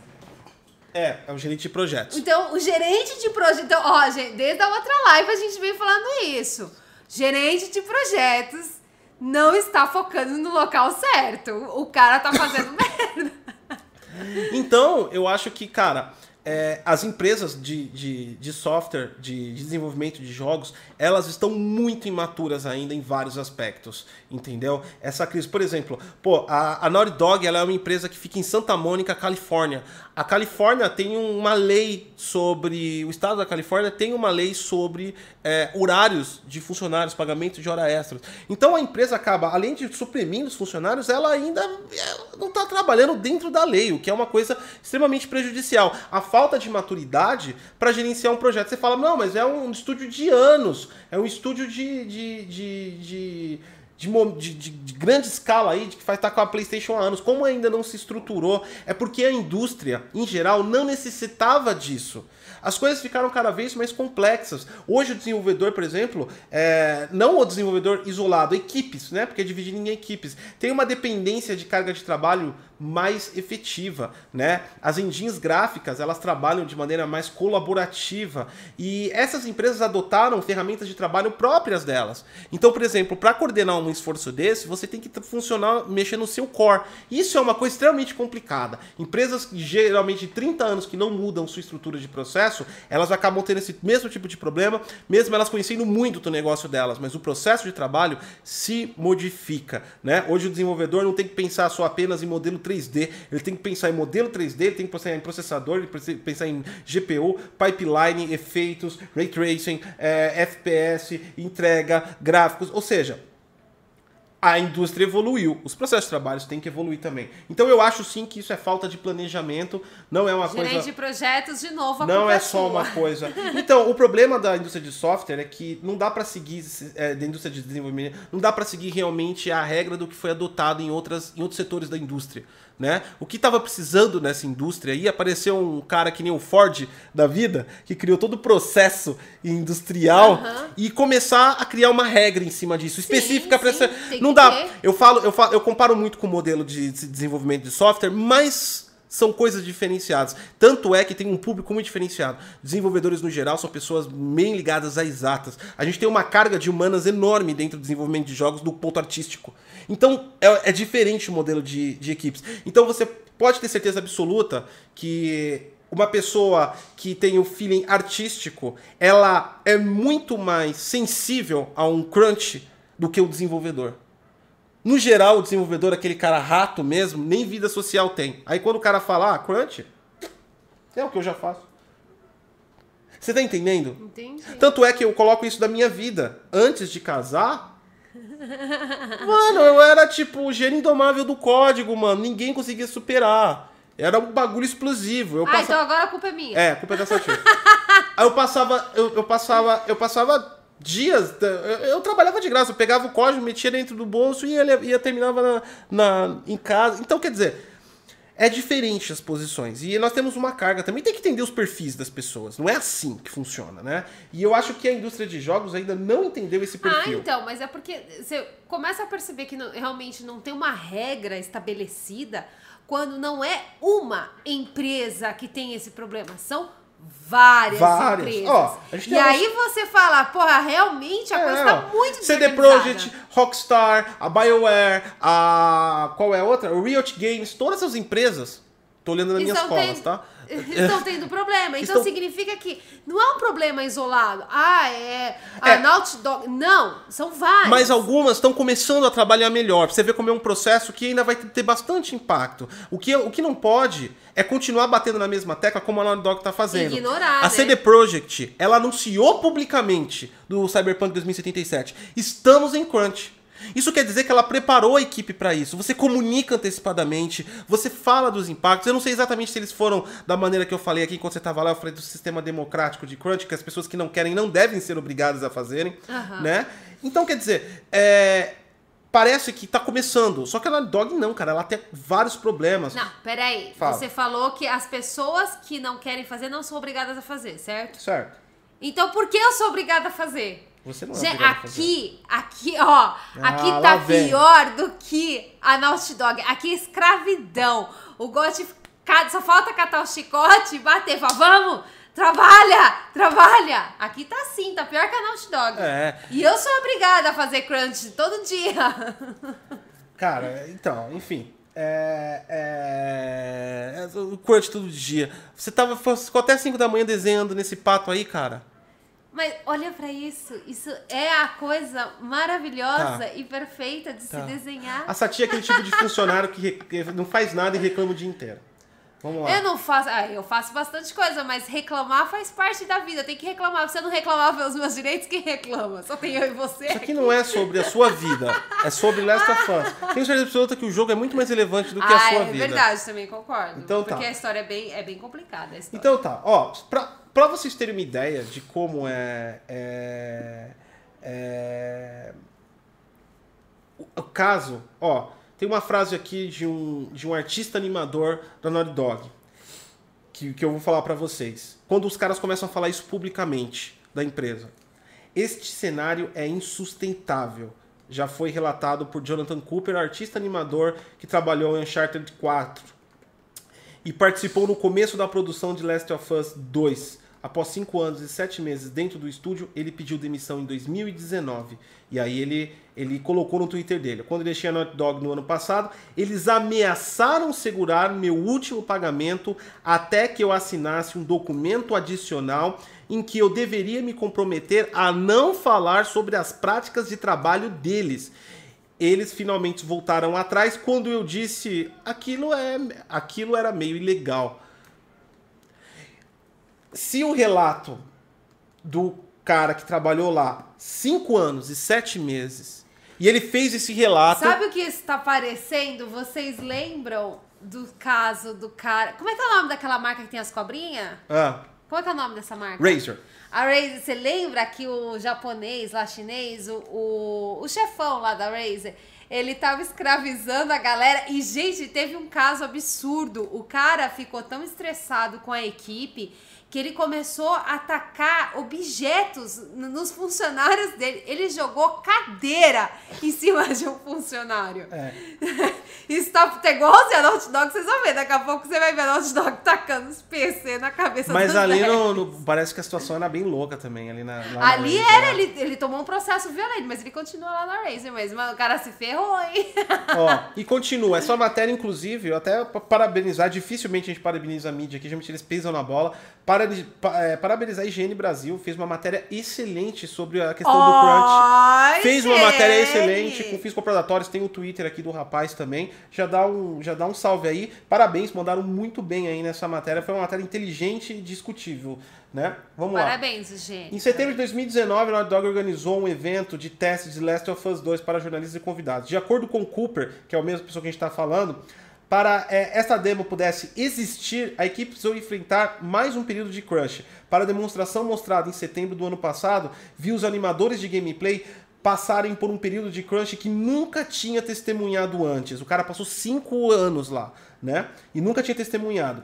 É, é um gerente de projetos. Então, o gerente de projetos. Então, ó, gente, desde a outra live a gente vem falando isso. Gerente de projetos não está focando no local certo. O cara tá fazendo merda. Então, eu acho que, cara, é, as empresas de, de, de software, de desenvolvimento de jogos, elas estão muito imaturas ainda em vários aspectos, entendeu? Essa crise, por exemplo, pô, a, a Naughty Dog ela é uma empresa que fica em Santa Mônica, Califórnia. A Califórnia tem uma lei sobre. O estado da Califórnia tem uma lei sobre é, horários de funcionários, pagamento de hora extras. Então a empresa acaba, além de suprimindo os funcionários, ela ainda não está trabalhando dentro da lei, o que é uma coisa extremamente prejudicial. A falta de maturidade para gerenciar um projeto. Você fala, não, mas é um estúdio de anos, é um estúdio de. de, de, de de, de- de- de grande escala aí, de que faz estar com a PlayStation há anos, como ainda não se estruturou, é porque a indústria, em geral, não necessitava disso. As coisas ficaram cada vez mais complexas. Hoje o desenvolvedor, por exemplo, é, não o desenvolvedor isolado, equipes, né? Porque é dividido em equipes, tem uma dependência de carga de trabalho mais efetiva, né? As engines gráficas, elas trabalham de maneira mais colaborativa e essas empresas adotaram ferramentas de trabalho próprias delas. Então, por exemplo, para coordenar um esforço desse, você tem que funcionar, mexer no seu core. Isso é uma coisa extremamente complicada. Empresas que geralmente de 30 anos que não mudam sua estrutura de processo, elas acabam tendo esse mesmo tipo de problema, mesmo elas conhecendo muito do negócio delas, mas o processo de trabalho se modifica, né? Hoje o desenvolvedor não tem que pensar só apenas em modelo 3D, ele tem que pensar em modelo 3D, ele tem que pensar em processador, ele tem que pensar em GPU, pipeline, efeitos, ray tracing, eh, FPS, entrega, gráficos, ou seja, a indústria evoluiu, os processos de trabalho têm que evoluir também. Então eu acho sim que isso é falta de planejamento, não é uma Gerente coisa de projetos, de novo, a não culpa é só uma coisa. Então, o problema da indústria de software é que não dá para seguir é, da indústria de desenvolvimento, não dá para seguir realmente a regra do que foi adotado em outras em outros setores da indústria, né? O que estava precisando nessa indústria aí apareceu um cara que nem o Ford da vida, que criou todo o processo industrial Aham. e começar a criar uma regra em cima disso, específica para essa não dá. ter. Eu falo, eu falo, eu comparo muito com o modelo de desenvolvimento de software, mas são coisas diferenciadas. Tanto é que tem um público muito diferenciado. Desenvolvedores no geral são pessoas bem ligadas a exatas. A gente tem uma carga de humanas enorme dentro do desenvolvimento de jogos do ponto artístico. Então é, é diferente o modelo de, de equipes. Então você pode ter certeza absoluta que uma pessoa que tem o feeling artístico, ela é muito mais sensível a um crunch do que o desenvolvedor. No geral, o desenvolvedor, aquele cara rato mesmo, nem vida social tem. Aí quando o cara fala, ah, crunch, é o que eu já faço. Você tá entendendo? Entendi. Tanto é que eu coloco isso da minha vida. Antes de casar. Mano, eu era tipo o gênio indomável do código, mano. Ninguém conseguia superar. Era um bagulho explosivo. Eu ah, passa- então agora a culpa é minha. É, a culpa é da Sativa. Aí eu passava, eu, eu passava, eu passava dias, eu, eu trabalhava de graça, eu pegava o código, metia dentro do bolso e ia, ia terminava na, na- em casa. Então, quer dizer, é diferente as posições. E nós temos uma carga também. Tem que entender os perfis das pessoas. Não é assim que funciona, né? E eu acho que a indústria de jogos ainda não entendeu esse Ah, perfil. então, mas é porque você começa a perceber que não- realmente não tem uma regra estabelecida quando não é uma empresa que tem esse problema, são várias, Várias. empresas. Ó, e tem aí você fala, porra, realmente a coisa É, tá ó, muito CD. Projekt, Rockstar, a BioWare, a. Qual é a outra? Riot Games, todas essas empresas. Tô olhando nas minhas Estão colas, tendo- tá? Estão tendo problema. Então Estão- significa que não é um problema isolado. Ah, é. A É. Naughty Dog. Não, são vários. Mas algumas estão começando a trabalhar melhor. Pra você ver como é um processo que ainda vai ter bastante impacto. O que, o que não pode é continuar batendo na mesma tecla como a Naughty Dog tá fazendo. Ignorar, a né? CD Projekt, ela anunciou publicamente do Cyberpunk 2077. Estamos em crunch. Isso quer dizer que ela preparou a equipe para isso. Você comunica antecipadamente, você fala dos impactos. Eu não sei exatamente se eles foram da maneira que eu falei aqui quando você estava lá, eu falei do sistema democrático de crunch, que as pessoas que não querem não devem ser obrigadas a fazerem, Aham. né? Então, quer dizer, é, parece que tá começando. Só que a Dog não, cara. Ela tem vários problemas. Não, peraí. Fala. Você falou que as pessoas que não querem fazer não são obrigadas a fazer, certo? Certo. Então por que eu sou obrigada a fazer? Você não é Gente, aqui, aqui, ó, aqui lá tá pior do que a Naughty Dog. Aqui é escravidão. O Gotti ca- só falta catar o chicote e bater. Fala, vamos, trabalha, trabalha. Aqui tá assim, tá pior que a Naughty Dog. É. E eu sou obrigada a fazer crunch todo dia. Cara, então, enfim. É, é, é, o crunch todo dia. Você tava, ficou até 5 da manhã desenhando nesse pato aí, cara. Mas olha pra isso, isso é a coisa maravilhosa Tá. e perfeita de Tá. se desenhar. A Sati é aquele tipo de funcionário que, não faz nada e reclama o dia inteiro. Vamos lá. Eu não faço, ah, eu faço bastante coisa, mas reclamar faz parte da vida. Tem que reclamar. Se você não reclamar pelos meus direitos, quem reclama? Só tem eu e você. Isso aqui não é sobre a sua vida, é sobre Last of Us. Tenho certeza absoluta que o jogo é muito mais relevante do que a ah, sua é vida. verdade, também concordo. Então tá. Porque a história é bem, é bem complicada. a. Então tá, ó, pra, pra vocês terem uma ideia de como é. é, é o, caso, ó, tem uma frase aqui de um, de um artista animador da Naughty Dog. Que, que eu vou falar pra vocês. Quando os caras começam a falar isso publicamente da empresa. Este cenário é insustentável. Já foi relatado por Jonathan Cooper, artista animador que trabalhou em Uncharted 4 e participou no começo da produção de Last of Us 2. Após cinco anos e sete meses dentro do estúdio, ele pediu demissão em 2019. E aí ele, ele colocou no Twitter dele. Quando deixei a Naughty Dog no ano passado, eles ameaçaram segurar meu último pagamento até que eu assinasse um documento adicional em que eu deveria me comprometer a não falar sobre as práticas de trabalho deles eles finalmente voltaram atrás quando eu disse aquilo é aquilo era meio ilegal. Se o relato do cara que trabalhou lá cinco anos e sete meses e ele fez esse relato, Sabe o que está parecendo? Vocês lembram do caso do cara. Como é que é o nome daquela marca que tem as cobrinhas? ah, Como é que é o nome dessa marca? Razer, A Razer, você lembra que o japonês lá, chinês, o, o, o chefão lá da Razer, ele tava escravizando a galera e, gente, teve um caso absurdo. O cara ficou tão estressado com a equipe que ele começou a atacar objetos nos funcionários dele. Ele jogou cadeira em cima de um funcionário. É. Isso tá igualzinho a Naughty Dog, vocês vão ver. Daqui a pouco você vai ver a Naughty Dog tacando os PC na cabeça Mas ali no, no, parece que a situação era bem louca também. Ali, na, ali na era, né? ele, ele tomou um processo violento, mas ele continua lá na Razer mesmo. O cara se ferrou, hein? Ó, e continua. Essa matéria, inclusive, eu até parabenizar, dificilmente a gente parabeniza a mídia aqui, geralmente eles pisam na bola. Para, é, parabenizar a Higiene Brasil, fez uma matéria excelente sobre a questão oh, do crunch. Fez uma matéria excelente com fins comprodatórios, tem o Twitter aqui do rapaz também. Já dá um, já dá um salve aí. Parabéns, mandaram muito bem aí nessa matéria. Foi uma matéria inteligente e discutível. Né? Vamos Parabéns, lá. gente. Em setembro de 2019, a Naughty Dog organizou um evento de testes de Last of Us 2 para jornalistas e convidados. De acordo com Cooper, que é o mesmo pessoa que a gente está falando, para é, essa demo pudesse existir, a equipe precisou enfrentar mais um período de crunch. Para a demonstração mostrada em setembro do ano passado, viu os animadores de gameplay passarem por um período de crunch que nunca tinha testemunhado antes. O cara passou cinco anos lá, né? E nunca tinha testemunhado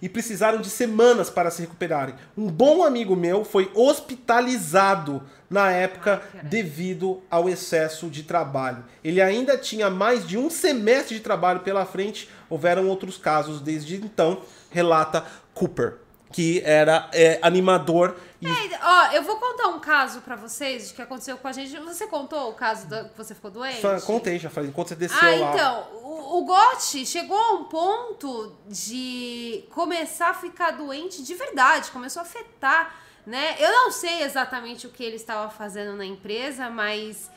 e precisaram de semanas para se recuperarem. Um bom amigo meu foi hospitalizado na época devido ao excesso de trabalho. Ele ainda tinha mais de um semestre de trabalho pela frente, houveram outros casos desde então, relata Cooper que era é, animador. E... É, ó, eu vou contar um caso para vocês que aconteceu com a gente. Você contou o caso da, que você ficou doente? contei, já falei. Enquanto você desceu ah, lá. então, o, o Gotti chegou a um ponto de começar a ficar doente de verdade, começou a afetar, né? Eu não sei exatamente o que ele estava fazendo na empresa, mas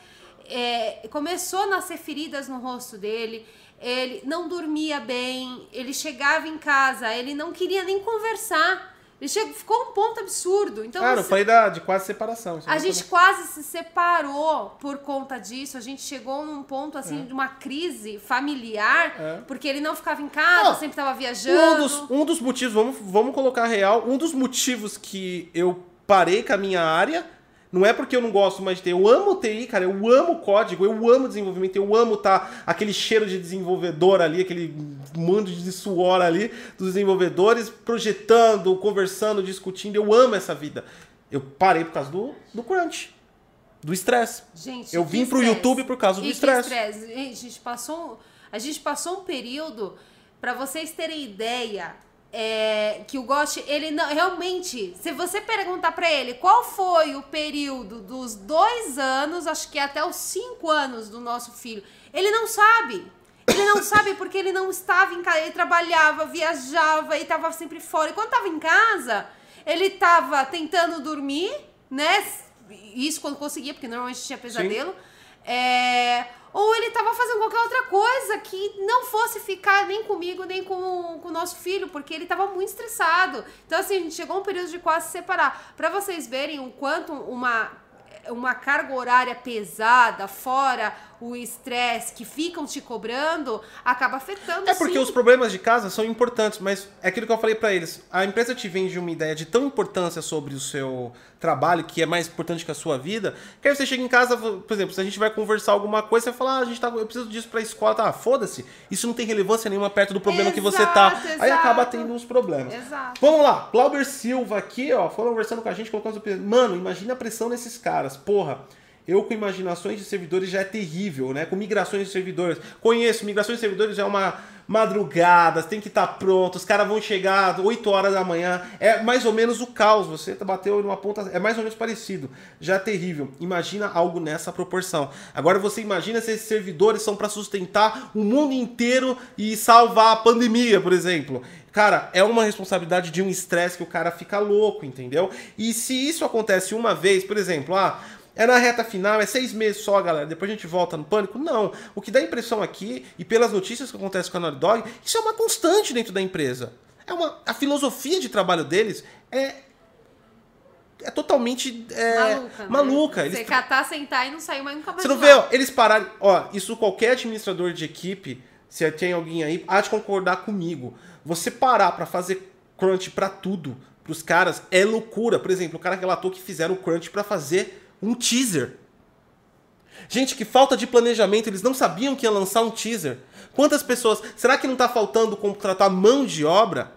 é, começou a nascer feridas no rosto dele ele não dormia bem, ele chegava em casa, ele não queria nem conversar. Ele chegou, ficou um ponto absurdo. Então, Cara, você, falei da, de quase separação. A gente quase se separou por conta disso. A gente chegou num ponto, assim, é. de uma crise familiar, é. porque ele não ficava em casa, sempre estava viajando. Um dos, um dos motivos, vamos, vamos colocar real, um dos motivos que eu parei com a minha área não é porque eu não gosto mais de TI. Eu amo TI, cara. Eu amo código, eu amo desenvolvimento, eu amo tá aquele cheiro de desenvolvedor ali, aquele mando de suor ali dos desenvolvedores, projetando, conversando, discutindo. Eu amo essa vida. Eu parei por causa do, do crunch. Do estresse. Gente, eu vim pro YouTube por causa do estresse. A gente passou, a gente passou um período para vocês terem ideia é, que o Ghost, ele não. Realmente, se você perguntar para ele qual foi o período dos dois anos, acho que até os cinco anos do nosso filho, ele não sabe. Ele não sabe porque ele não estava em casa. Ele trabalhava, viajava e estava sempre fora. E quando estava em casa, ele estava tentando dormir, né? Isso quando conseguia, porque normalmente tinha pesadelo. É, ou ele estava fazendo qualquer outra coisa que não fosse ficar nem comigo, nem com, com o nosso filho, porque ele estava muito estressado. Então, assim, a gente chegou a um período de quase se separar. Para vocês verem o quanto uma, uma carga horária pesada, fora o estresse que ficam te cobrando, acaba afetando É porque sim. os problemas de casa são importantes, mas é aquilo que eu falei para eles. A empresa te vende uma ideia de tão importância sobre o seu trabalho, que é mais importante que a sua vida, que aí você chega em casa, por exemplo, se a gente vai conversar alguma coisa, você fala, ah, a gente tá, eu preciso disso pra escola, tá, foda-se. Isso não tem relevância nenhuma perto do problema exato, que você tá. Exato. Aí acaba tendo uns problemas. Exato. Vamos lá, Glauber Silva aqui, ó, foram conversando com a gente, colocando... Mano, imagina a pressão nesses caras, porra. Eu com imaginações de servidores já é terrível, né? Com migrações de servidores. Conheço, migrações de servidores é uma madrugada, tem que estar tá pronto, os caras vão chegar 8 horas da manhã. É mais ou menos o caos. Você bateu numa ponta, é mais ou menos parecido. Já é terrível. Imagina algo nessa proporção. Agora você imagina se esses servidores são para sustentar o mundo inteiro e salvar a pandemia, por exemplo. Cara, é uma responsabilidade de um estresse que o cara fica louco, entendeu? E se isso acontece uma vez, por exemplo, ah, é na reta final, é seis meses só, galera. Depois a gente volta no pânico. Não. O que dá impressão aqui, e pelas notícias que acontecem com a Naughty Dog, isso é uma constante dentro da empresa. É uma, a filosofia de trabalho deles é é totalmente é, maluca. Né? maluca. Eles... Você catar, sentar e não sair mais nunca mais. Você não vê, ó, eles pararam. Ó, isso qualquer administrador de equipe, se tem alguém aí, há de concordar comigo. Você parar para fazer crunch para tudo, pros caras, é loucura. Por exemplo, o cara relatou que fizeram o crunch para fazer um teaser. Gente, que falta de planejamento, eles não sabiam que ia lançar um teaser. Quantas pessoas. Será que não está faltando contratar mão de obra?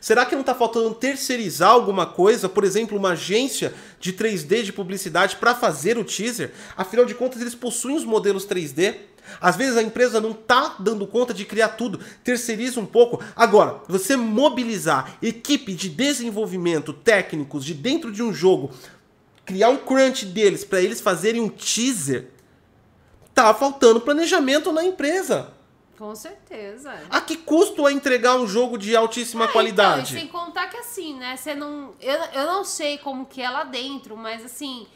Será que não está faltando terceirizar alguma coisa, por exemplo, uma agência de 3D de publicidade para fazer o teaser? Afinal de contas, eles possuem os modelos 3D. Às vezes a empresa não está dando conta de criar tudo, terceiriza um pouco. Agora, você mobilizar equipe de desenvolvimento técnicos de dentro de um jogo, criar um crunch deles para eles fazerem um teaser, tá faltando planejamento na empresa. Com certeza. A que custo é entregar um jogo de altíssima É, qualidade? Então, sem contar que assim, né? Você não. Eu, eu não sei como que é lá dentro, mas assim,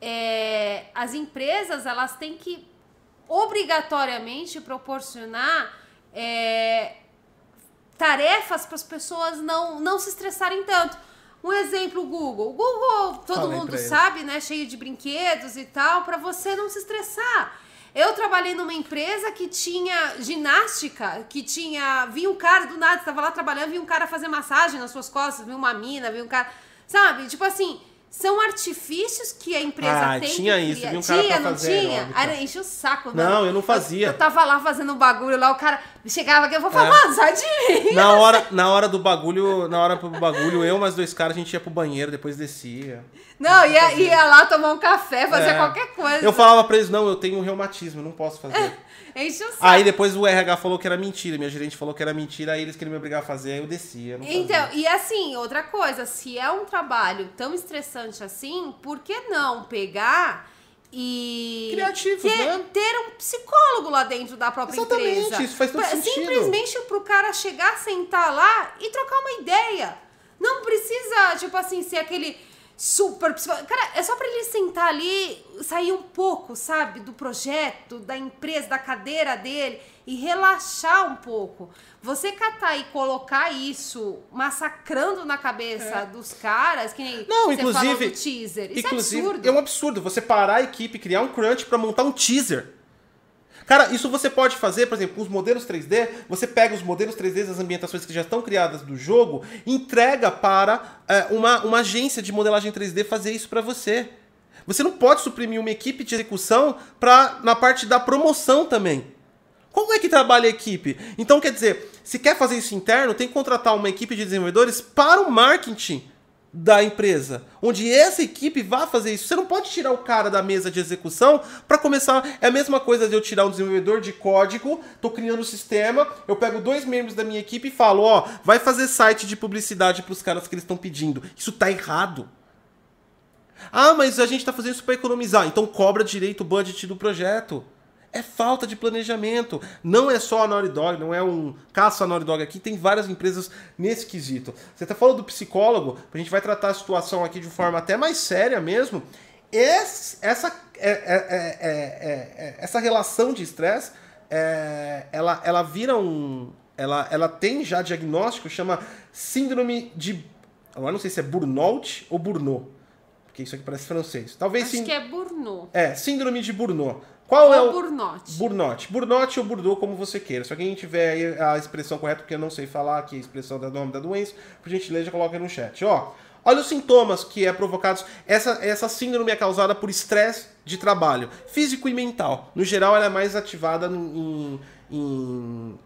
é, as empresas elas têm que obrigatoriamente proporcionar é, tarefas para as pessoas não, não se estressarem tanto. Um exemplo, o Google. O Google, todo Fala aí mundo sabe, né? Cheio de brinquedos e tal, para você não se estressar. Eu trabalhei numa empresa que tinha ginástica, que tinha. Vinha um cara do nada, estava lá trabalhando, vinha um cara fazer massagem nas suas costas, vinha uma mina, vinha um cara. Sabe? Tipo assim, são artifícios que a empresa Ah, tem tinha que isso, vinha um cara tinha, não tinha? aeróbica. Aí enche o saco, Não, mano. eu não fazia. Eu, eu tava lá fazendo bagulho lá, o cara chegava aqui, eu vou falar, É. sai de mim. Na hora, na hora do bagulho, na hora do bagulho, eu mais dois caras, a gente ia pro banheiro, depois descia. Não, ia, ia lá tomar um café, fazer É. qualquer coisa. Eu falava pra eles, não, eu tenho reumatismo, eu não posso fazer. Enche o saco. Aí depois o RH falou que era mentira, minha gerente falou que era mentira, aí eles queriam me obrigar a fazer, aí eu descia. eu Não fazia. Então, e assim, outra coisa, se é um trabalho tão estressante assim, por que não pegar e Criativos, ter, né? ter um psicólogo lá dentro da própria Exatamente, empresa? isso faz todo Pra- sentido. Simplesmente pro cara chegar, sentar lá e trocar uma ideia. Não precisa, tipo assim, ser aquele super. Cara, é só pra ele sentar ali, sair um pouco, sabe, do projeto, da empresa, da cadeira dele e relaxar um pouco. Você catar e colocar isso massacrando na cabeça dos caras, que nem É. Não, você inclusive. falou do teaser. Isso inclusive, é absurdo. é um absurdo você parar a equipe, criar um crunch pra montar um teaser. Cara, isso você pode fazer, por exemplo, com os modelos 3D, você pega os modelos 3D das ambientações que já estão criadas do jogo, entrega para é, uma, uma agência de modelagem 3D fazer isso pra você. Você não pode suprimir uma equipe de execução pra, na parte da promoção também. Como é que trabalha a equipe? Então, quer dizer, se quer fazer isso interno, tem que contratar uma equipe de desenvolvedores para o marketing da empresa, onde essa equipe vai fazer isso. Você não pode tirar o cara da mesa de execução para começar. É a mesma coisa de eu tirar um desenvolvedor de código, tô criando o sistema, eu pego dois membros da minha equipe e falo, ó, vai fazer site de publicidade para os caras que eles estão pedindo. Isso tá errado. Ah, mas a gente tá fazendo isso para economizar. Então cobra direito o budget do projeto. É falta de planejamento. Não é só a Naughty Dog, não é um caça a Naughty Dog aqui. Tem várias empresas nesse quesito. Você tá falando do psicólogo, a gente vai tratar a situação aqui de forma até mais séria mesmo. Esse- essa, é- é- é- é- é- essa relação de estresse, é, ela, ela vira um... Ela, ela tem já diagnóstico, chama síndrome de... Agora não sei se é burnout ou burnout. Porque isso aqui parece francês. Talvez Acho sim. que é Burnout. É, síndrome de Burnout. Qual é Ou o. Burnout. Burnout. Burnout ou Burnout, como você queira. Se alguém tiver a expressão correta, porque eu não sei falar aqui a expressão do nome da doença, por gentileza, coloca no chat. Ó, olha os sintomas que é provocados. Essa, essa síndrome é causada por estresse de trabalho, físico e mental. No geral, ela é mais ativada em- em-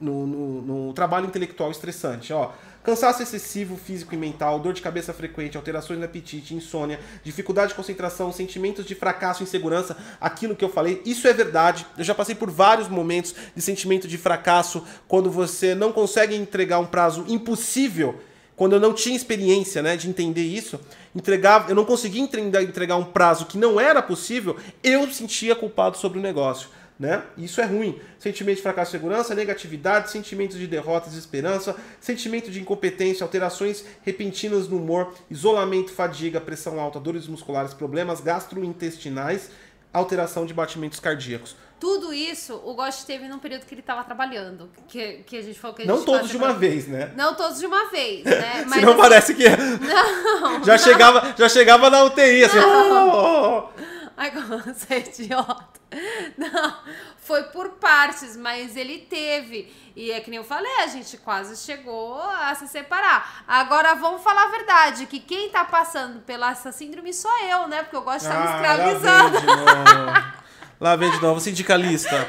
no, no- no trabalho intelectual estressante. Ó, cansaço excessivo físico e mental, dor de cabeça frequente, alterações no apetite, insônia, dificuldade de concentração, sentimentos de fracasso insegurança, aquilo que eu falei, isso é verdade. Eu já passei por vários momentos de sentimento de fracasso quando você não consegue entregar um prazo impossível quando eu não tinha experiência, né, de entender isso, entregava, eu não conseguia entregar um prazo que não era possível, eu sentia culpado sobre o negócio, né? Isso é ruim. Sentimento de fracasso e segurança, negatividade, sentimentos de derrota, desesperança, sentimento de incompetência, alterações repentinas no humor, isolamento, fadiga, pressão alta, dores musculares, problemas gastrointestinais, alteração de batimentos cardíacos. Tudo isso o Gost teve num período que ele tava trabalhando. Que, que a gente falou que a gente Não todos de uma vez, né? Não todos de uma vez, né? Mas Senão assim, parece que. Não, já chegava, já chegava na UTI assim. "Oh". Ai, como você é idiota. Não, foi por partes, mas ele teve. E é que nem eu falei, a gente quase chegou a se separar. Agora vamos falar a verdade, que quem tá passando pela essa síndrome sou eu, né? Porque eu gosto de estar me Ah, lá escravizando. Lá vem de novo, sindicalista.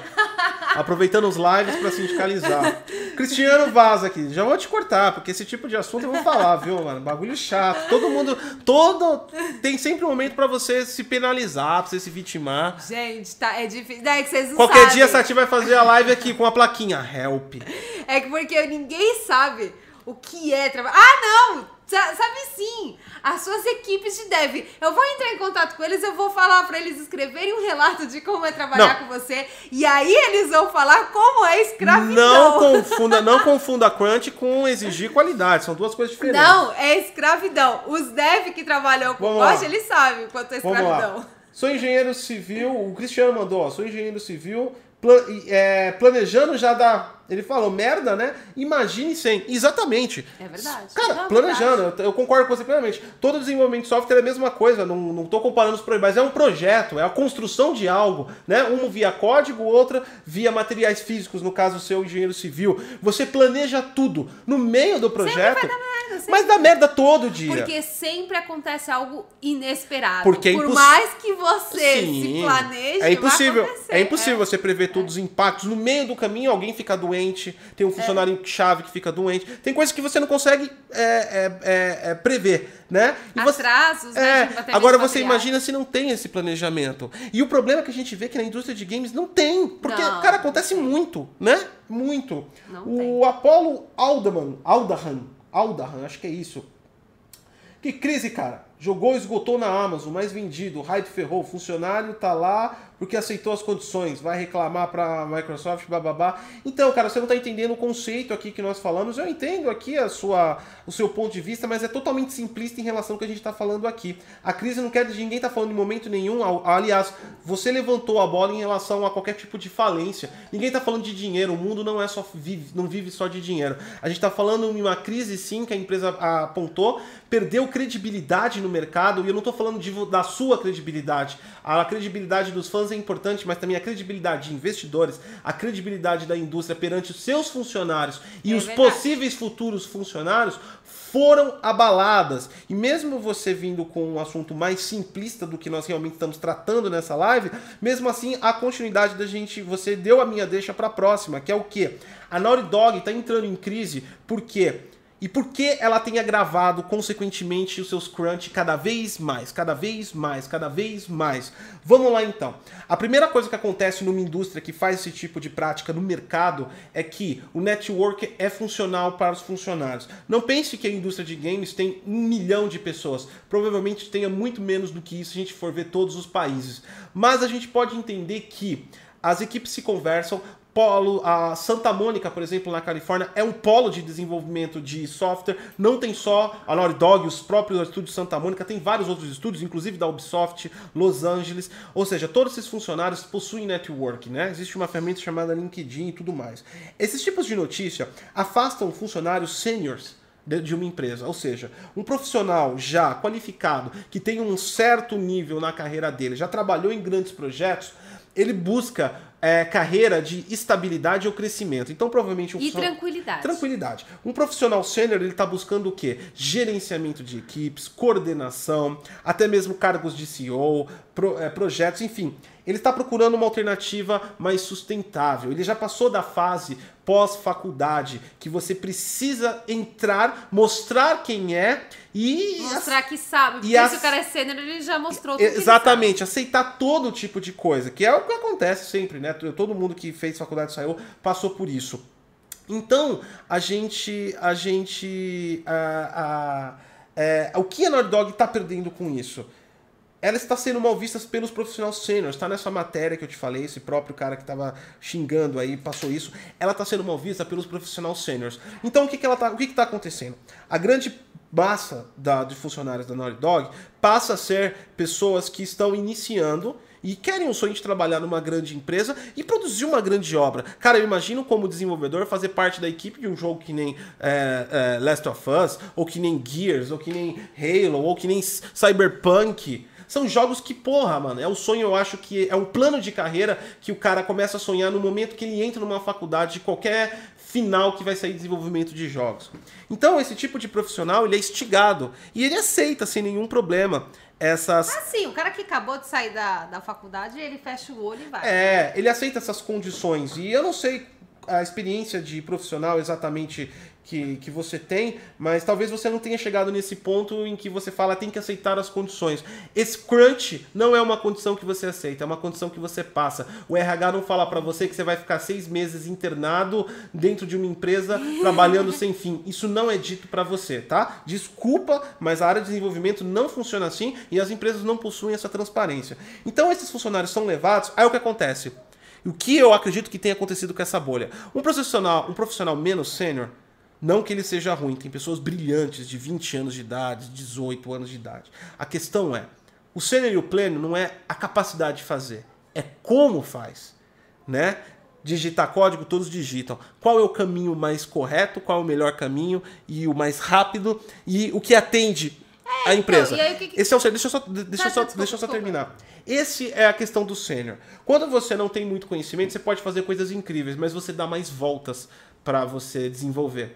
Aproveitando os lives pra sindicalizar. Cristiano vaza aqui. Já vou te cortar, porque esse tipo de assunto eu vou falar, viu, mano? Bagulho chato. Todo mundo. Todo. Tem sempre um momento pra você se penalizar, pra você se vitimar. Gente, tá, é difícil. É que vocês não Qualquer sabem. dia a Sati vai fazer a live aqui com a plaquinha. Help. É que porque ninguém sabe o que é trabalhar. Ah, não! Sa- Sabe sim! As suas equipes de dev. Eu vou entrar em contato com eles, eu vou falar pra eles escreverem um relato de como é trabalhar Não. com você. E aí eles vão falar como é escravidão. Não confunda, não confunda crunch com exigir qualidade. São duas coisas diferentes. Não, é escravidão. Os dev que trabalham com. Bosch, eles sabem o quanto é escravidão. Sou engenheiro civil, o Cristiano mandou, ó, sou engenheiro civil, pla- e, é, planejando já dar. Ele falou, merda, né? Imagine sem. Exatamente. É verdade. Cara, Não, é planejando, eu- eu concordo com você plenamente. Todo desenvolvimento de software é a mesma coisa, não, não tô comparando os projetos, mas é um projeto, é a construção de algo, né? Um via código, outra via materiais físicos, no caso o seu engenheiro civil. Você planeja tudo no meio do projeto. vai dar merda, sempre. mas dá merda todo dia. Porque sempre acontece algo inesperado. Porque é Por mais que você Sim. se planeje, É impossível. vai acontecer. É impossível você prever todos os impactos. No meio do caminho, alguém fica doente, tem um funcionário chave que fica doente. Tem coisas que você não consegue é, é, é, é, prever, né? E você- Atrasos, né? É, de- até agora você imagina se não tem esse planejamento. E o problema é que a gente vê que na indústria de games não tem. Porque, Não, cara, acontece muito, né? Muito. Não o tem. Apollo Aldaman, Aldahan, Aldahan, acho que é isso. Que crise, cara. Jogou, esgotou na Amazon, mais vendido, o hype ferrou, o funcionário tá lá porque aceitou as condições, vai reclamar pra Microsoft, bababá. Então, cara, você não tá entendendo o conceito aqui que nós falamos. Eu entendo aqui a sua, o seu ponto de vista, mas é totalmente simplista em relação ao que a gente tá falando aqui. A crise não quer dizer ninguém tá falando em momento nenhum. Al- Aliás, você levantou a bola em relação a qualquer tipo de falência. Ninguém tá falando de dinheiro, o mundo não é só vive, não vive só de dinheiro. A gente tá falando em uma crise sim que a empresa apontou, perdeu credibilidade no mercado, e eu não tô falando de, da sua credibilidade. A credibilidade dos fãs é importante, mas também a credibilidade de investidores, a credibilidade da indústria perante os seus funcionários e É os verdade. possíveis futuros funcionários foram abaladas. E mesmo você vindo com um assunto mais simplista do que nós realmente estamos tratando nessa live, mesmo assim a continuidade da gente, você deu a minha deixa para a próxima, que é o que? A Naughty Dog está entrando em crise porque e por que ela tem agravado, consequentemente, os seus crunch cada vez mais, cada vez mais, cada vez mais? Vamos lá então. A primeira coisa que acontece numa indústria que faz esse tipo de prática no mercado é que o network é funcional para os funcionários. Não pense que a indústria de games tem um milhão de pessoas. Provavelmente tenha muito menos do que isso se a gente for ver todos os países. Mas a gente pode entender que as equipes se conversam, polo, a Santa Mônica, por exemplo, na Califórnia, é um polo de desenvolvimento de software. Não tem só a Naughty Dog, os próprios estúdios Santa Mônica, tem vários outros estúdios, inclusive da Ubisoft, Los Angeles. Ou seja, todos esses funcionários possuem network, né? Existe uma ferramenta chamada LinkedIn e tudo mais. Esses tipos de notícia afastam funcionários seniors de de uma empresa. Ou seja, um profissional já qualificado, que tem um certo nível na carreira dele, já trabalhou em grandes projetos, ele busca é, carreira de estabilidade ou crescimento. Então, provavelmente um E profissional- tranquilidade. Tranquilidade. Um profissional sênior, ele está buscando o quê? Gerenciamento de equipes, coordenação, até mesmo cargos de CEO, pro- eh, projetos, enfim. Ele está procurando uma alternativa mais sustentável. Ele já passou da fase pós-faculdade, que você precisa entrar, mostrar quem é e Mostrar que sabe. Porque as- se o cara é sênior, ele já mostrou tudo Exatamente, aceitar todo tipo de coisa, que é o que acontece sempre, né? Todo mundo que fez faculdade saiu passou por isso. Então, a gente. A gente. a- a- é, o que a Naughty Dog está perdendo com isso? Ela está sendo mal vista pelos profissionais sêniores. Está nessa matéria que eu te falei, esse próprio cara que estava xingando aí, passou isso. Ela está sendo mal vista pelos profissionais sêniores. Então, o que, que ela tá, o que está acontecendo? A grande massa da, de funcionários da Naughty Dog passa a ser pessoas que estão iniciando e querem o sonho de trabalhar numa grande empresa e produzir uma grande obra. Cara, eu imagino como desenvolvedor fazer parte da equipe de um jogo que nem é, é, Last of Us, ou que nem Gears, ou que nem Halo, ou que nem Cyberpunk. São jogos que, porra, mano, é um sonho, eu acho que é um plano de carreira que o cara começa a sonhar no momento que ele entra numa faculdade de qualquer final que vai sair desenvolvimento de jogos. Então, esse tipo de profissional, ele é instigado e ele aceita sem nenhum problema essas Assim, o cara que acabou de sair da, da faculdade, ele fecha o olho e vai. É, ele aceita essas condições. E eu não sei a experiência de profissional exatamente que, que você tem, mas talvez você não tenha chegado nesse ponto em que você fala tem que aceitar as condições. Esse crunch não é uma condição que você aceita, é uma condição que você passa. O RH não fala para você que você vai ficar seis meses internado dentro de uma empresa trabalhando sem fim. Isso não é dito para você, tá? Desculpa, mas a área de desenvolvimento não funciona assim e as empresas não possuem essa transparência. Então esses funcionários são levados, aí o que acontece? O que eu acredito que tenha acontecido com essa bolha? Um profissional, um profissional menos sênior, não que ele seja ruim, tem pessoas brilhantes de 20 anos de idade, 18 anos de idade. A questão é, o sênior e o pleno não é a capacidade de fazer, é como faz, né? Digitar código, todos digitam. Qual é o caminho mais correto, qual é o melhor caminho e o mais rápido e o que atende É, a empresa. então, aí que que- Esse é o Deixa eu só, deixa Tá, eu só, desculpa, deixa eu só terminar. Esse é a questão do sênior. Quando você não tem muito conhecimento, você pode fazer coisas incríveis, mas você dá mais voltas para você desenvolver.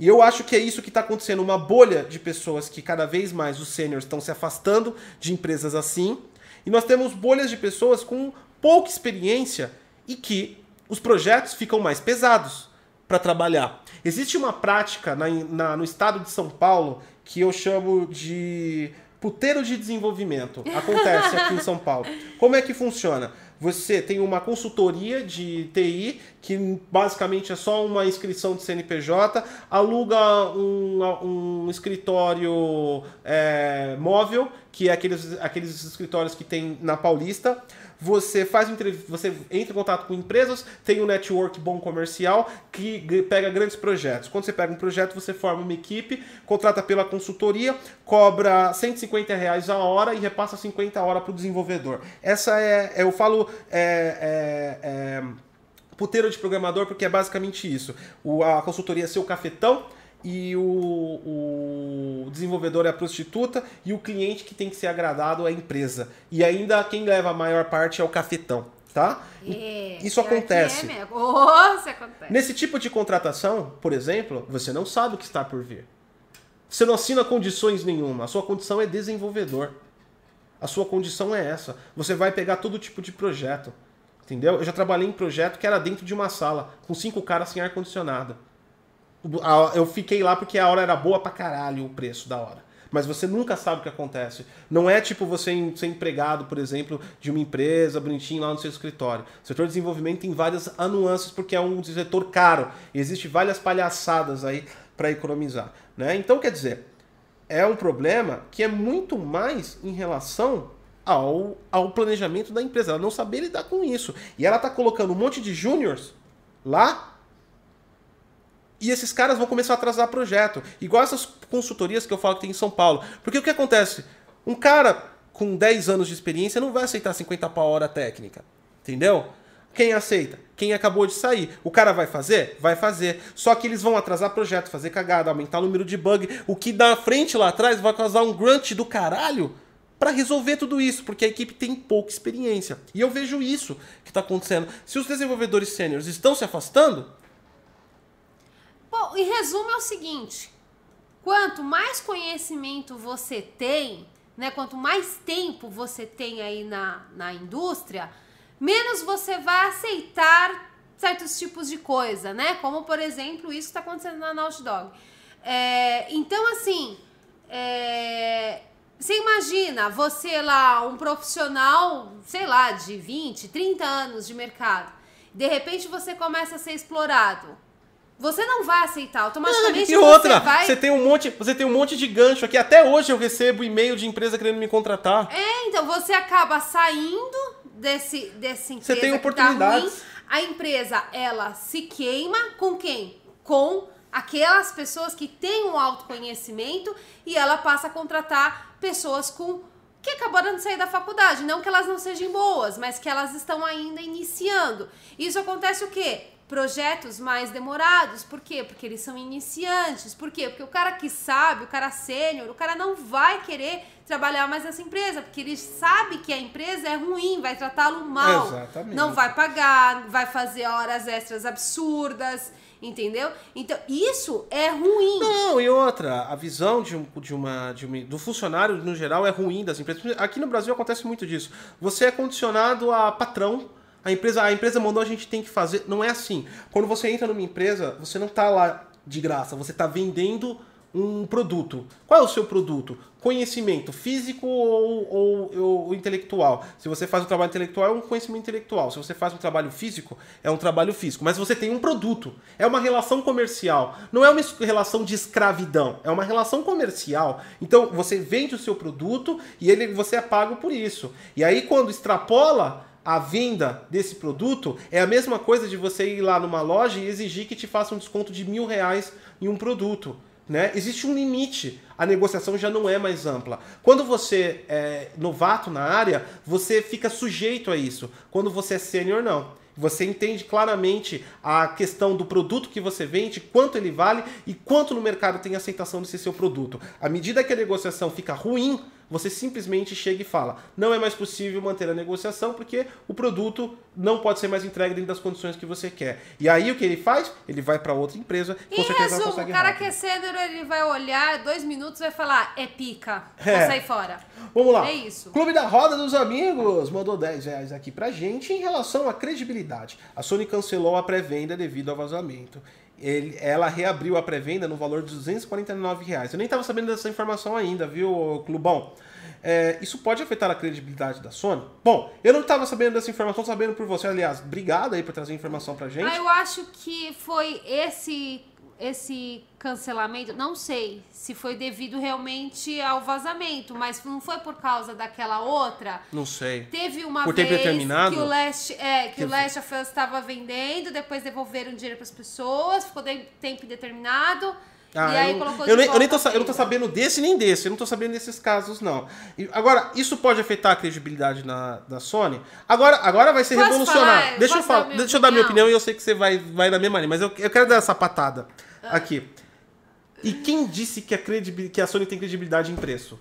E eu acho que é isso que está acontecendo, uma bolha de pessoas que cada vez mais os sêniores estão se afastando de empresas assim, e nós temos bolhas de pessoas com pouca experiência e que os projetos ficam mais pesados para trabalhar. Existe uma prática na- na- no estado de São Paulo que eu chamo de puteiro de desenvolvimento. Acontece aqui em São Paulo. Como é que funciona? Você tem uma consultoria de TI, que basicamente é só uma inscrição de CNPJ, aluga um, um escritório é, móvel, que é aqueles, aqueles escritórios que tem na Paulista. Você faz você entra em contato com empresas, tem um network bom comercial que pega grandes projetos. Quando você pega um projeto, você forma uma equipe, contrata pela consultoria, cobra 150 reais a hora e repassa 50 horas para o desenvolvedor. Essa é, eu falo é, é, é, puteiro de programador porque é basicamente isso. O, a consultoria é seu cafetão e o, o desenvolvedor é a prostituta e o cliente que tem que ser agradado é a empresa. E ainda quem leva a maior parte é o cafetão, tá? É, Isso acontece. É. Nossa, acontece. Nesse tipo de contratação, por exemplo, você não sabe o que está por vir. Você não assina condições nenhuma. A sua condição é desenvolvedor. A sua condição é essa. Você vai pegar todo tipo de projeto. Entendeu? Eu já trabalhei em projeto que era dentro de uma sala, com cinco caras sem ar-condicionado. Eu fiquei lá porque a hora era boa pra caralho, o preço da hora. Mas você nunca sabe o que acontece. Não é tipo você ser empregado, por exemplo, de uma empresa bonitinho lá no seu escritório. O setor de desenvolvimento tem várias nuances porque é um setor caro. E existe várias palhaçadas aí para economizar. Né? Então, quer dizer, é um problema que é muito mais em relação ao, ao planejamento da empresa. Ela não saber lidar com isso. E ela tá colocando um monte de júniors lá e esses caras vão começar a atrasar projeto. Igual essas consultorias que eu falo que tem em São Paulo. Porque o que acontece? Um cara com 10 anos de experiência não vai aceitar 50 pau hora técnica. Entendeu? Quem aceita? Quem acabou de sair. O cara vai fazer? Vai fazer. Só que eles vão atrasar projeto, fazer cagada, aumentar o número de bug. O que na frente lá atrás vai causar um grunt do caralho para resolver tudo isso, porque a equipe tem pouca experiência. E eu vejo isso que está acontecendo. Se os desenvolvedores sêniores estão se afastando, Em resumo é o seguinte: quanto mais conhecimento você tem, né, quanto mais tempo você tem aí na, na indústria, menos você vai aceitar certos tipos de coisa, né? Como, por exemplo, isso que está acontecendo na Naughty Dog. É, então, assim, é, você imagina você lá, um profissional, sei lá, de 20, 30 anos de mercado, de repente você começa a ser explorado. Você não vai aceitar, automaticamente E outra, você vai... você tem um monte, você tem um monte de gancho aqui. Até hoje eu recebo e-mail de empresa querendo me contratar. É, então você acaba saindo desse, desse empresa Você tem tá oportunidades. ruim. A empresa, ela se queima com quem? Com aquelas pessoas que têm um autoconhecimento e ela passa a contratar pessoas com que acabaram de sair da faculdade. Não que elas não sejam boas, mas que elas estão ainda iniciando. Isso acontece o quê? Projetos mais demorados. Por quê? Porque eles são iniciantes. Por quê? Porque o cara que sabe, o cara sênior, o cara não vai querer trabalhar mais nessa empresa, porque ele sabe que a empresa é ruim, vai tratá-lo mal. Exatamente. Não vai pagar, vai fazer horas extras absurdas, entendeu? Então, isso é ruim. Não, e outra, a visão de, um, de, uma, de uma- do funcionário no geral é ruim das empresas. Aqui no Brasil acontece muito disso. Você é condicionado a patrão, A empresa, a empresa mandou, a gente tem que fazer. Não é assim. Quando você entra numa empresa, você não tá lá de graça, você tá vendendo um produto. Qual é o seu produto? Conhecimento físico ou, ou, ou, intelectual? Se você faz um trabalho intelectual, é um conhecimento intelectual. Se você faz um trabalho físico, é um trabalho físico. Mas você tem um produto. É uma relação comercial. Não é uma relação de escravidão. É uma relação comercial. Então, você vende o seu produto e ele, você é pago por isso. E aí, quando extrapola a venda desse produto, é a mesma coisa de você ir lá numa loja e exigir que te faça um desconto de mil reais em um produto. Né? Existe um limite, a negociação já não é mais ampla. Quando você é novato na área, você fica sujeito a isso. Quando você é sênior, não. Você entende claramente a questão do produto que você vende, quanto ele vale e quanto no mercado tem aceitação desse seu produto. À medida que a negociação fica ruim, você simplesmente chega e fala: não é mais possível manter a negociação porque o produto não pode ser mais entregue dentro das condições que você quer. E aí o que ele faz? Ele vai para outra empresa. Com em certeza resumo, o cara rápido. que é sênior, ele vai olhar, dois minutos vai falar: é pica, é. vou sair fora. Vamos lá. É isso. Clube da Roda dos Amigos mandou 10 reais aqui pra gente em relação à credibilidade. A Sony cancelou a pré-venda devido ao vazamento ele, ela reabriu a pré-venda no valor de 249 reais. Eu nem estava sabendo dessa informação ainda, viu, Clubão? É, isso pode afetar a credibilidade da Sony? Bom, eu não estava sabendo dessa informação, sabendo por você. Aliás, obrigado aí por trazer informação pra gente. Ah, eu acho que foi esse esse cancelamento, não sei se foi devido realmente ao vazamento, mas não foi por causa daquela outra. Não sei. Teve uma por vez tempo determinado? que o Last, é, que, que o Last of Us estava vendendo, depois devolveram dinheiro para as pessoas, ficou de tempo determinado. Ah, e aí eu, colocou eu, nem, eu, nem tô, eu não tô sabendo desse nem desse, eu não tô sabendo desses casos, não. E, agora, isso pode afetar a credibilidade na, da Sony? Agora, agora vai ser posso revolucionário. Falar, deixa eu, falar, deixa eu dar minha opinião e eu sei que você vai, vai na mesma linha, mas eu, eu quero dar essa patada ah. aqui. E quem disse que a, que a Sony tem credibilidade em preço?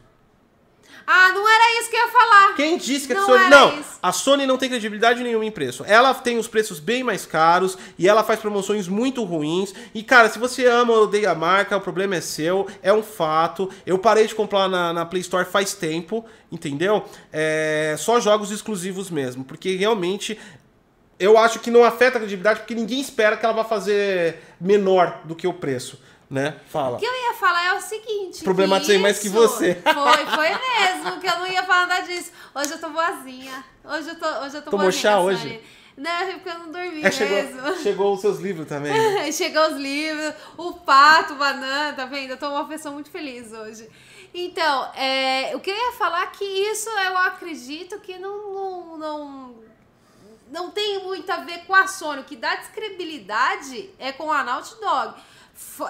Ah, não era isso que eu ia falar. Quem disse que a Sony. Não, isso. a Sony não tem credibilidade nenhuma em preço. Ela tem os preços bem mais caros e ela faz promoções muito ruins. E, cara, se você ama ou odeia a marca, o problema é seu, é um fato. Eu parei de comprar na, na Play Store faz tempo, entendeu? É, só jogos exclusivos mesmo, porque realmente eu acho que não afeta a credibilidade, porque ninguém espera que ela vá fazer menor do que o preço né? Fala. O que eu ia falar é o seguinte. Problematizei mais que você. Foi, foi mesmo, que eu não ia falar nada disso. Hoje eu tô boazinha. Hoje eu tô, hoje eu tô Tomou chá hoje? Não, é porque eu não dormi é, chegou, mesmo. Chegou os seus livros também. chegou os livros, o pato, banana, tá vendo? Eu tô uma pessoa muito feliz hoje. Então, é, o que eu ia falar é que isso eu acredito que não, não, não, não tem muito a ver com a Sony. O que dá descredibilidade é com a Naughty Dog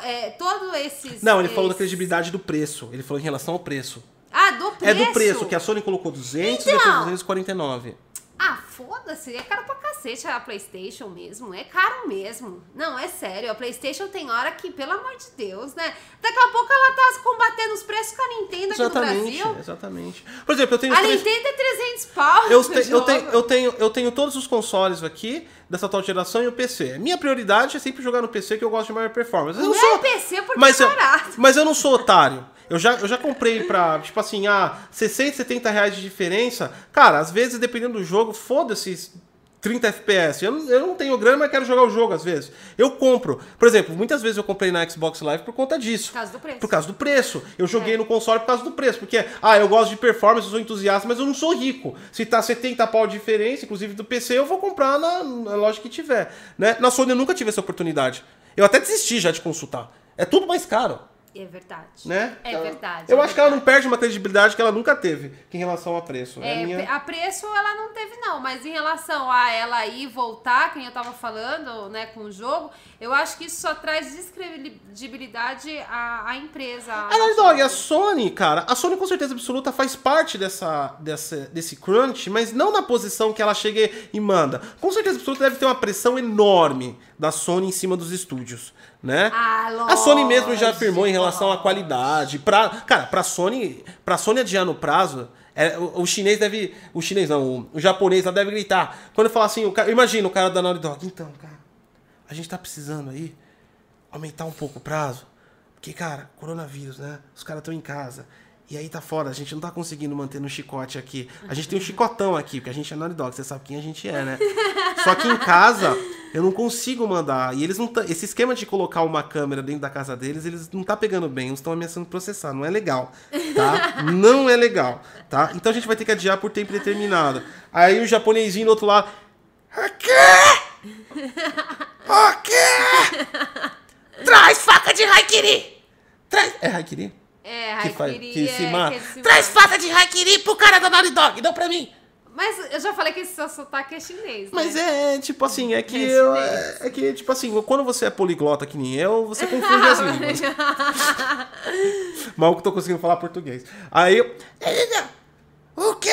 é, todo esses. Não, ele falou da credibilidade do preço. Ele falou em relação ao preço. Ah, do preço? É do preço, que a Sony colocou 200 então, e depois 249. Ah, foda-se, é caro pra cacete a PlayStation mesmo, é caro mesmo. Não, é sério, a PlayStation tem hora que, pelo amor de Deus, né? Daqui a pouco ela tá combatendo os preços com a Nintendo aqui exatamente, no Brasil. Exatamente. Por exemplo, eu tenho. A três... Nintendo é 300 pau. Eu, te, eu, tenho, eu, tenho, eu tenho todos os consoles aqui dessa atual geração e o PC. Minha prioridade é sempre jogar no PC que eu gosto de maior performance. Eu não, não sou... é PC porque mas é barato. Eu, mas eu não sou otário. Eu já, eu já comprei pra, tipo assim, ah, 60, 70 reais de diferença. Cara, às vezes, dependendo do jogo, foda-se 30 FPS. Eu, eu não tenho grana, mas quero jogar o jogo às vezes. Eu compro. Por exemplo, muitas vezes eu comprei na Xbox Live por conta disso. Por causa do preço. Por causa do preço. Eu joguei é. no console por causa do preço. Porque, ah, eu gosto de performance, eu sou entusiasta, mas eu não sou rico. Se tá 70 pau de diferença, inclusive do PC, eu vou comprar na, na loja que tiver. Né? Na Sony eu nunca tive essa oportunidade. Eu até desisti já de consultar. É tudo mais caro. É verdade. Né? É verdade. Eu é acho verdade. que ela não perde uma credibilidade que ela nunca teve em relação a preço. É, é minha... A preço ela não teve, não. Mas em relação a ela ir voltar, quem eu tava falando, né, com o jogo, eu acho que isso só traz descredibilidade à, à empresa. A Naughty Dog, a Sony, cara, a Sony com certeza absoluta faz parte dessa, dessa, desse crunch, mas não na posição que ela chega e manda. Com certeza absoluta deve ter uma pressão enorme da Sony em cima dos estúdios né? Ah, a Sony mesmo já afirmou em relação à qualidade. Pra, cara, pra Sony, pra Sony adiar no prazo, é, o, o, chinês deve. O chinês não, o, o, japonês lá deve gritar. Quando fala assim, o cara, imagina o cara da Naughty Dog. Então, cara, a gente tá precisando aí aumentar um pouco o prazo. Porque, cara, coronavírus, né? Os caras estão em casa. E aí tá fora, a gente não tá conseguindo manter no chicote aqui. A gente tem um chicotão aqui, porque a gente é Naughty Dog, você sabe quem a gente é, né? Só que em casa, eu não consigo mandar. E eles não tá, Esse esquema de colocar uma câmera dentro da casa deles, eles não tá pegando bem, eles estão ameaçando processar. Não é legal, tá? Não é legal, tá? Então a gente vai ter que adiar por tempo determinado. Aí o japonesinho do outro lado. O quê? O quê? Traz faca de haikiri! Traz. É haikiri? É, que, faz, Haikiri que se é mata. que ele se Traz mata. faca de haikiri pro cara da Naughty Dog, não pra mim. Mas eu já falei que esse seu sotaque é chinês, né? Mas é, tipo assim, é que É eu, é, é que, tipo assim, quando você é poliglota que nem eu, você confunde as línguas. Mal que eu tô conseguindo falar português. Aí eu. O quê?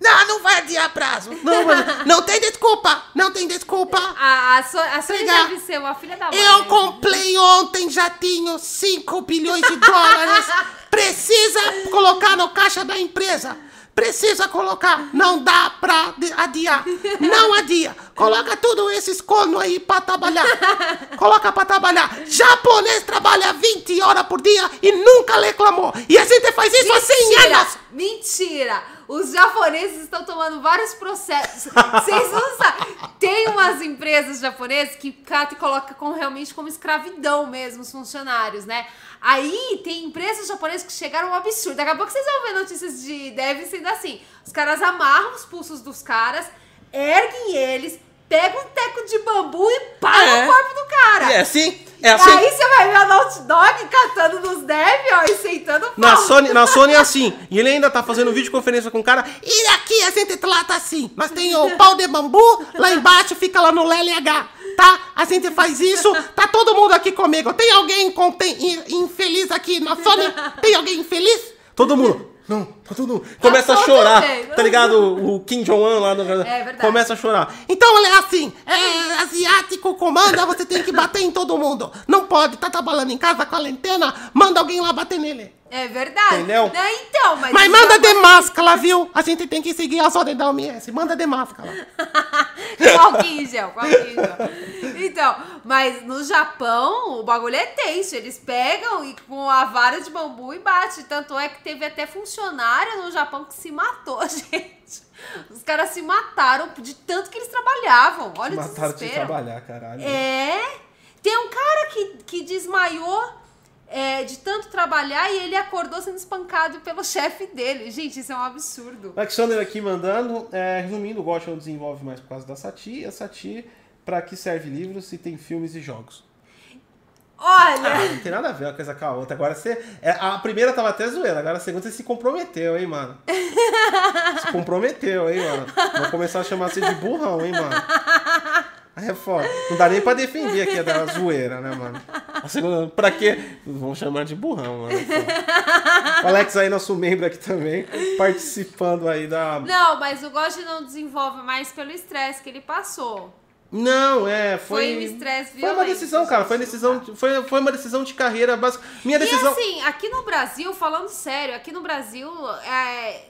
Não, não vai adiar prazo. Não, mas- não tem desculpa. Não tem desculpa. A, a, so, a Pegar. deve ser uma filha da mãe. Eu comprei ontem jatinho 5 bilhões de dólares. Precisa colocar no caixa da empresa. Precisa colocar. Não dá pra adiar. Não adia. Coloca tudo esses cornos aí pra trabalhar. Coloca pra trabalhar. Japonês trabalha 20 horas por dia e nunca reclamou. E a gente faz isso há 100 Mentira! anos. Mentira! Os japoneses estão tomando vários processos. Vocês não sabem. Tem umas empresas japonesas que cata e coloca como, realmente como escravidão mesmo os funcionários, né? Aí tem empresas japonesas que chegaram um absurdo. Daqui a pouco vocês vão ver notícias de deve sendo assim. Os caras amarram os pulsos dos caras, erguem eles, pegam um teco de bambu e param É. o corpo do cara. É assim? É E assim? aí você vai ver a Naughty Dog catando nos dev, ó, e sentando o Na. Sony, na Sony é assim. E ele ainda tá fazendo videoconferência com o cara. E aqui a gente trata assim. Nós tem o pau de bambu, lá embaixo fica lá no LLH. Tá? A gente faz isso. Tá todo mundo aqui comigo. Tem alguém in- infeliz aqui na Sony? Tem alguém infeliz? Todo mundo. Não, tá. Começa a chorar. bem. Tá ligado? O Kim Jong-un lá no. É verdade. Começa a chorar. Então é assim: é asiático comanda, você tem que bater em todo mundo. Não pode, tá trabalhando em casa, quarentena, manda alguém lá bater nele. É verdade. Entendeu? Né? Então, mas. Mas manda de japoneses- máscara, viu? A gente tem que seguir as ordens da OMS. Manda de máscara. Qual que gel? Qual que gel? Então, mas no Japão, o bagulho é tenso. Eles pegam e com a vara de bambu e bate. Tanto é que teve até funcionário no Japão que se matou, gente. Os caras se mataram de tanto que eles trabalhavam. Olha o Mataram de desespero. trabalhar, caralho. É. Tem um cara que, que desmaiou é, de tanto trabalhar e ele acordou sendo espancado pelo chefe dele. Gente, isso é um absurdo. Alexander aqui mandando. é, resumindo, o Gosha não desenvolve mais por causa da Sati. A Sati, pra que serve livros se tem filmes e jogos? Olha. Ah, não tem nada a ver uma coisa com a outra. Agora você. é, a primeira tava até zoeira, agora a segunda você se comprometeu, hein, mano? Se comprometeu, hein, mano? Vou começar a chamar você de burrão, hein, mano? Aí é foda. Não dá nem pra defender aqui a da zoeira, né, mano? A segunda, pra quê? Vão chamar de burrão, mano. é. O Alex aí, nosso membro aqui também, participando aí da. Não, mas o Gosto não desenvolve mais pelo estresse que ele passou. Não, é, foi. Foi um estresse Foi uma decisão, cara. Foi, decisão, foi, foi uma decisão de carreira básica. Minha decisão. E assim, aqui no Brasil, falando sério, aqui no Brasil é,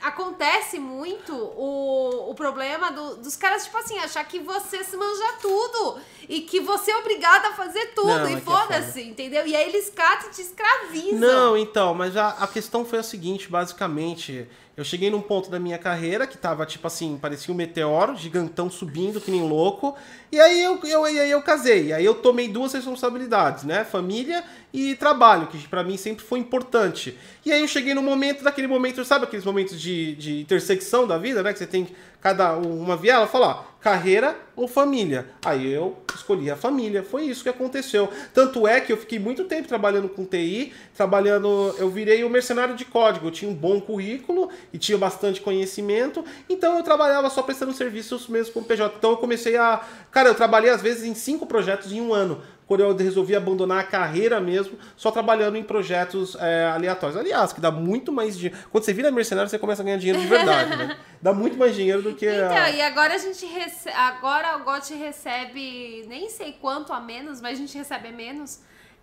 acontece muito o, o problema do- dos caras, tipo assim, achar que você se manja tudo e que você é obrigado a fazer tudo Não, e é que é foda-se, entendeu? E aí eles catam e te escravizam. Não, então, mas a, a questão foi a seguinte, basicamente. Eu cheguei num ponto da minha carreira que tava, tipo assim, parecia um meteoro, gigantão subindo, que nem louco. E aí eu, eu, aí eu casei. E aí eu tomei duas responsabilidades, né? Família e trabalho, que pra mim sempre foi importante. E aí eu cheguei no momento, daquele momento, sabe aqueles momentos de, de intersecção da vida, né? Que você tem cada uma viela, falar carreira ou família. Aí eu escolhi a família, foi isso que aconteceu. Tanto é que eu fiquei muito tempo trabalhando com TI, trabalhando, eu virei o mercenário de código, eu tinha um bom currículo e tinha bastante conhecimento, então eu trabalhava só prestando serviços mesmo com PJ. Então eu comecei a, cara, eu trabalhei às vezes em cinco projetos em um ano. Quando eu resolvi abandonar a carreira mesmo, só trabalhando em projetos é, aleatórios. Aliás, que dá muito mais dinheiro. Quando você vira mercenário, você começa a ganhar dinheiro de verdade, né? Dá muito mais dinheiro do que. Então, a- e agora a gente recebe. Agora o GOT recebe nem sei quanto a menos, mas a gente recebe menos.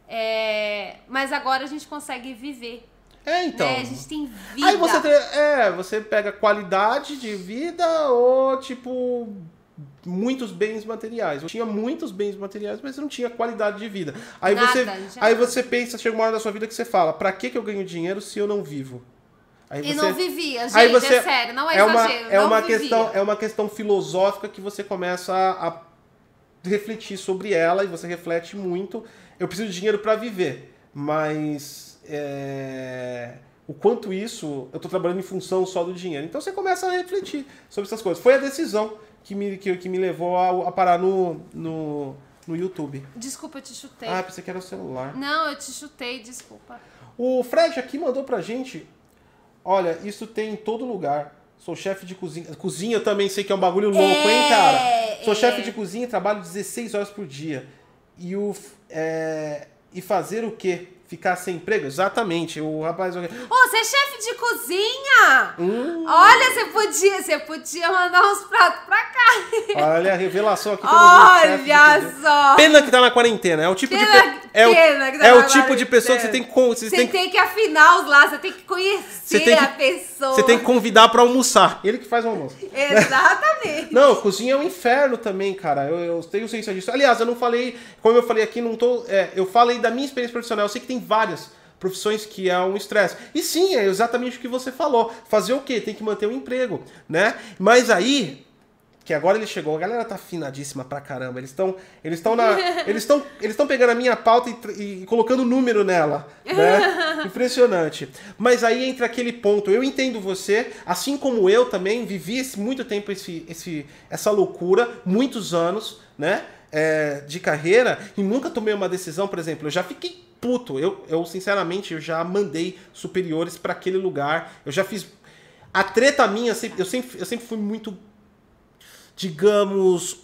É, mas agora a gente consegue viver. É, então. né? A gente tem vida. Aí você, tem- é, você pega qualidade de vida ou, tipo, muitos bens materiais. Eu tinha muitos bens materiais, mas eu não tinha qualidade de vida. Aí Nada, você, aí você pensa, chega uma hora da sua vida que você fala, pra que, que eu ganho dinheiro se eu não vivo? Aí E você- não vivia, gente, aí você- é sério, não é, é uma, exagero. é não uma vivia. questão é uma questão filosófica que você começa a, a refletir sobre ela e você reflete muito eu preciso de dinheiro para viver mas é, o quanto isso eu estou trabalhando em função só do dinheiro então você começa a refletir sobre essas coisas foi a decisão que me, que, que me levou a, a parar no, no, no YouTube Desculpa, eu te chutei. ah pensei que era o celular Não, eu te chutei, desculpa. o Fred aqui mandou pra gente. Olha, isso tem em todo lugar. Sou chefe de cozinha. Cozinha também sei que é um bagulho louco, hein, cara? Sou é. chefe de cozinha e trabalho 16 horas por dia. E o. é, e fazer o quê? Ficar sem emprego? Exatamente. O rapaz. Ô, você é chefe de cozinha? Hum. Olha, você podia, você podia mandar uns pratos pra cá. Olha a revelação aqui. Olha. Só. Pena que tá na quarentena. É o tipo de. Pena- pe- É o, pena que tá é o tipo de pessoa que você tem que. Você Você tem que tem que afinar os lá, você tem que conhecer tem que- a pessoa. você tem que convidar pra almoçar. Ele que faz o almoço. Exatamente. Não, cozinha é um inferno também, cara. Eu, eu tenho ciência disso. Aliás, eu não falei, como eu falei aqui, não tô. é, eu falei da minha experiência profissional. Eu sei que tem várias profissões que é um estresse. E sim, é exatamente o que você falou. Fazer o quê? Tem que manter o emprego, né? Mas aí. Que agora ele chegou, a galera tá afinadíssima pra caramba. Eles estão eles estão na eles estão eles estão pegando a minha pauta e, e colocando número nela, né? Impressionante. Mas aí entra aquele ponto. Eu entendo você, assim como eu também vivi esse, muito tempo esse, esse essa loucura, muitos anos, né? é, de carreira e nunca tomei uma decisão, por exemplo, eu já fiquei puto. Eu, eu sinceramente, eu já mandei superiores pra aquele lugar. Eu já fiz a treta minha, sempre- eu sempre, eu sempre fui muito digamos,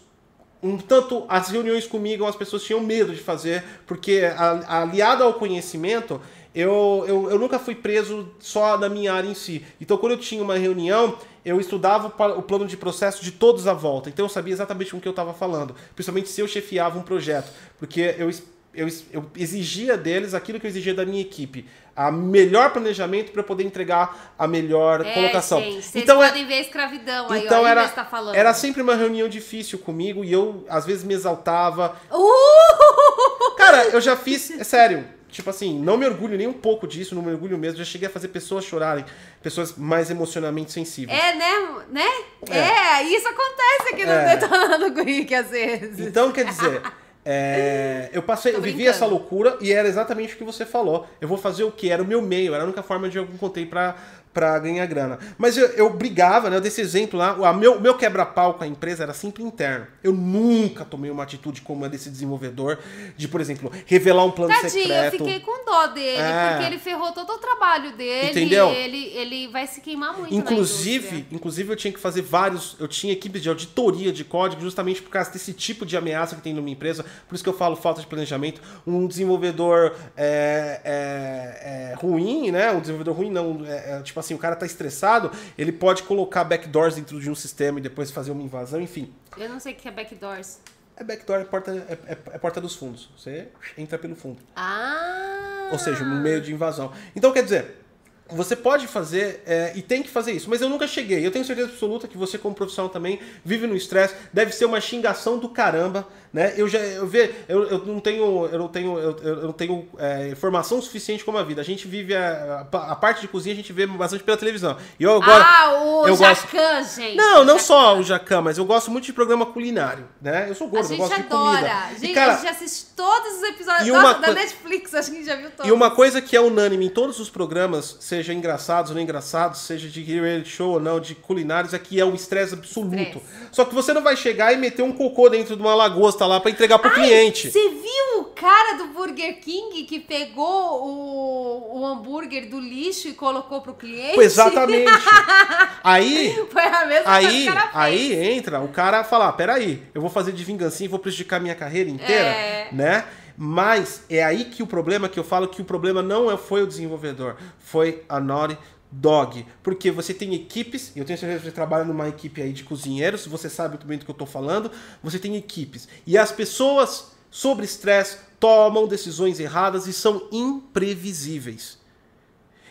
um tanto as reuniões comigo as pessoas tinham medo de fazer, porque aliado ao conhecimento, eu, eu, eu nunca fui preso só na minha área em si. Então, quando eu tinha uma reunião, eu estudava o plano de processo de todos à volta. Então, eu sabia exatamente com o que eu estava falando, principalmente se eu chefiava um projeto, porque eu, eu, eu exigia deles aquilo que eu exigia da minha equipe. A melhor planejamento para poder entregar a melhor É, colocação. gente, vocês então, é- podem ver a escravidão aí, então ó, era, tá falando. era sempre uma reunião difícil comigo e eu às vezes me exaltava. Uh! Cara, eu já fiz, é sério, tipo assim, não me orgulho nem um pouco disso, não me orgulho mesmo, já cheguei a fazer pessoas chorarem, pessoas mais emocionalmente sensíveis. É, né? Né? É. É, isso acontece aqui no É. Detonando Rick às vezes. Então, quer dizer, é, eu passei, eu vivi essa loucura e era exatamente o que você falou. Eu vou fazer o que? Era o meu meio, era a única forma de eu encontrei pra, pra ganhar grana. Mas eu, eu brigava, né? Eu dei esse exemplo lá. O meu, meu quebra-pau com a empresa era sempre interno. Eu nunca tomei uma atitude como a desse desenvolvedor, de, por exemplo, revelar um plano Tadinho, eu secreto. fiquei com dó dele, É. porque ele ferrou todo o trabalho dele. Entendeu? Ele, ele vai se queimar muito Inclusive, inclusive eu tinha que fazer vários, eu tinha equipes de auditoria de código justamente por causa desse tipo de ameaça que tem numa empresa. Por isso que eu falo falta de planejamento. Um desenvolvedor é, é, é, ruim, né? Um desenvolvedor ruim não, é, é, tipo assim, o cara tá estressado, ele pode colocar backdoors dentro de um sistema e depois fazer uma invasão, enfim. Eu não sei o que é backdoors. É backdoor, é porta, é, é- é porta dos fundos. Você entra pelo fundo. Ah! Ou seja, no meio de invasão. Então, quer dizer, você pode fazer é, e tem que fazer isso, mas eu nunca cheguei. Eu tenho certeza absoluta que você, como profissional também, vive no estresse, deve ser uma xingação do caramba, né? Eu já eu ve, eu, eu não tenho eu não tenho eu, eu não tenho é, informação suficiente como a vida. A gente vive a, a, a parte de cozinha a gente vê bastante pela televisão. E eu agora ah, o eu gosto- Jacan, gente. não, não Jacan. só o Jacan, mas eu gosto muito de programa culinário, né? Eu sou A gordo, eu gente gosto de adora. comida. Gente, e, cara, a gente assiste todos os episódios Nossa, da Netflix, acho que a gente já viu todos. E uma coisa que é unânime em todos os programas, seja engraçados ou não engraçados, seja de reality show ou não, de culinários, é que é um estresse absoluto. Estresse. Só que você não vai chegar e meter um cocô dentro de uma lagosta lá pra entregar pro cliente. Você viu o cara do Burger King que pegou o, o hambúrguer do lixo e colocou pro cliente? Exatamente. Aí, Foi a mesma aí, coisa que o cara fez. aí entra o cara falar, peraí, eu vou fazer de vingancinha e vou prejudicar minha carreira inteira, É. né? Mas é aí que o problema, que eu falo que o problema não é- foi o desenvolvedor, foi a Naughty Dog. Porque você tem equipes, eu tenho certeza que você trabalha numa equipe aí de cozinheiros, você sabe muito bem do que eu tô falando, você tem equipes. E as pessoas, sobre estresse, tomam decisões erradas e são imprevisíveis.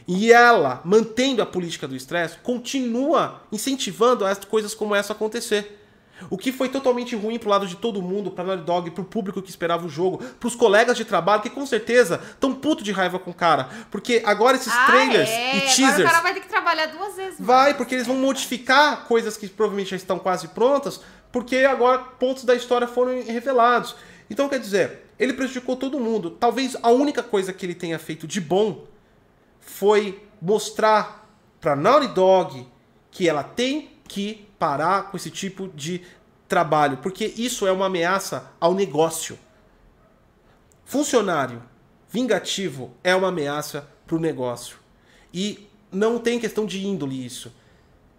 E ela, mantendo a política do estresse, continua incentivando as coisas como essa acontecer. O que foi totalmente ruim pro lado de todo mundo, pra Naughty Dog, pro público que esperava o jogo, pros colegas de trabalho, que com certeza estão puto de raiva com o cara. Porque agora esses Ah, trailers é. e Agora teasers. o cara vai ter que trabalhar duas vezes. mais. Vai, porque eles vão modificar coisas que provavelmente já estão quase prontas, porque agora pontos da história foram revelados. Então, quer dizer, ele prejudicou todo mundo. Talvez a única coisa que ele tenha feito de bom foi mostrar pra Naughty Dog que ela tem que parar com esse tipo de trabalho, porque isso é uma ameaça ao negócio. Funcionário vingativo é uma ameaça para o negócio. E não tem questão de índole isso.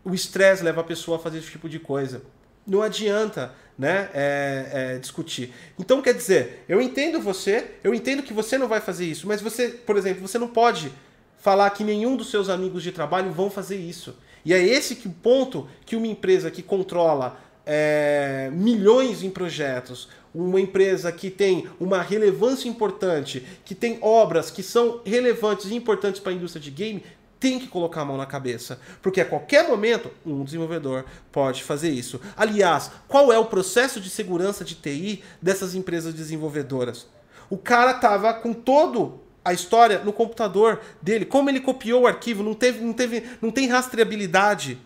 O estresse leva a pessoa a fazer esse tipo de coisa. Não adianta né, é, é, discutir. Então, quer dizer, eu entendo você, eu entendo que você não vai fazer isso, mas você, por exemplo, você não pode falar que nenhum dos seus amigos de trabalho vão fazer isso. E é esse que o ponto que uma empresa que controla é, milhões em projetos, uma empresa que tem uma relevância importante, que tem obras que são relevantes e importantes para a indústria de game, tem que colocar a mão na cabeça. Porque a qualquer momento, um desenvolvedor pode fazer isso. Aliás, qual é o processo de segurança de TI dessas empresas desenvolvedoras? O cara tava com todo a história no computador dele. Como ele copiou o arquivo, não teve, não teve, não tem rastreabilidade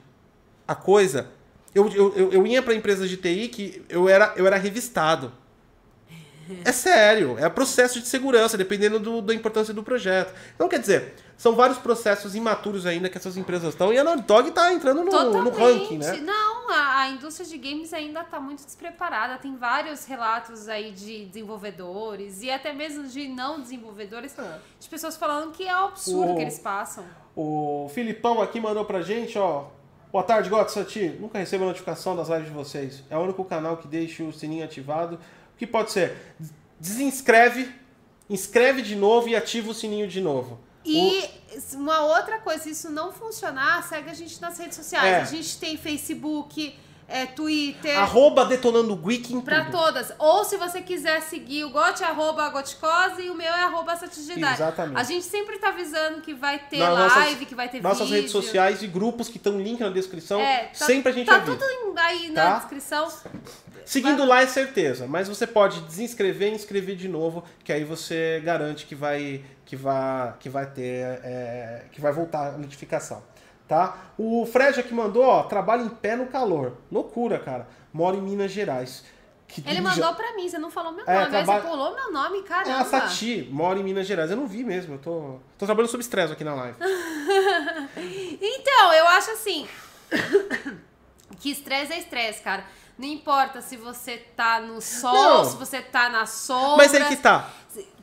a coisa. Eu, eu, eu, ia para empresas de TI que eu era, eu era revistado. É sério, é processo de segurança, dependendo do, da importância do projeto. Então, quer dizer, são vários processos imaturos ainda que essas empresas estão, e a Naughty Dog tá entrando no, no ranking, né? Não, a, a indústria de games ainda está muito despreparada. Tem vários relatos aí de desenvolvedores e até mesmo de não desenvolvedores, de pessoas falando que é um absurdo O- que eles passam. O Filipão aqui mandou pra gente, ó. Boa tarde, God Sati. Nunca recebo a notificação das lives de vocês. É o único canal que deixa o sininho ativado. O que pode ser? Desinscreve, inscreve de novo e ativa o sininho de novo. E uma outra coisa, se isso não funcionar, segue a gente nas redes sociais. É. A gente tem Facebook, é, Twitter. Arroba detonando o Wiki em Pra tudo. todas. Ou se você quiser seguir o Got, é arroba Goticose e o meu é arroba Satijidade. Exatamente. A gente sempre tá avisando que vai ter live, nossas- que vai ter Nossas vídeo. redes sociais e grupos que estão link na descrição. É, tá- sempre a gente Tá avisa. tudo aí Tá? na descrição. Seguindo lá é certeza, mas você pode desinscrever e inscrever de novo, que aí você garante que vai que vai que vai ter é, que vai voltar a notificação, tá? O Fred aqui mandou, ó, trabalho em pé no calor, loucura, cara. Moro em Minas Gerais. Que Ele já- mandou pra mim, você não falou meu É, nome, aí trabalho- você pulou meu nome, É caramba. a Sati, moro em Minas Gerais. Eu não vi mesmo, eu tô tô trabalhando sob estresse aqui na live. Então, eu acho assim que estresse é estresse, cara. Não importa se você tá no sol, Não. se você tá na sombra. Mas aí que tá.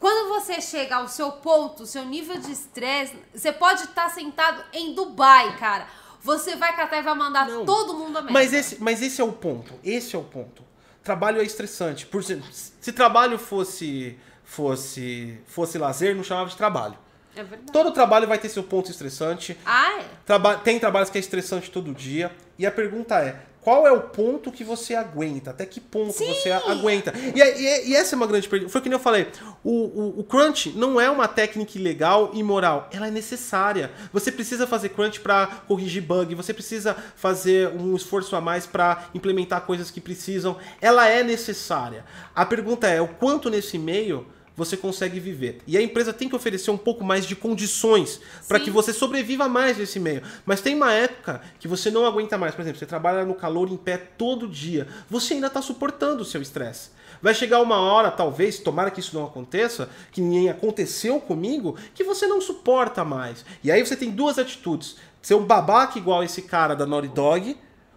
Quando você chega ao seu ponto, seu nível de estresse, você pode estar sentado em Dubai, cara. Você vai catar e vai mandar Não. todo mundo a merda. Mas esse, mas esse é o ponto. Esse é o ponto. Trabalho é estressante. Por exemplo, se trabalho fosse fosse fosse lazer, não chamava de trabalho. É verdade. Todo trabalho vai ter seu ponto estressante. Ah, é? Traba tem trabalhos que é estressante todo dia. E a pergunta é: qual é o ponto que você aguenta? Até que ponto Sim! você aguenta? E, e- e essa é uma grande pergunta. Foi que nem eu falei: o, o, o crunch não é uma técnica ilegal e moral. Ela é necessária. Você precisa fazer crunch para corrigir bug. Você precisa fazer um esforço a mais para implementar coisas que precisam. Ela é necessária. A pergunta é: o quanto nesse meio você consegue viver. E a empresa tem que oferecer um pouco mais de condições para que você sobreviva mais nesse meio. Mas tem uma época que você não aguenta mais. Por exemplo, você trabalha no calor em pé todo dia. Você ainda está suportando o seu estresse. Vai chegar uma hora, talvez, tomara que isso não aconteça, que nem aconteceu comigo, que você não suporta mais. E aí você tem duas atitudes. Ser um babaca igual esse cara da Naughty Dog,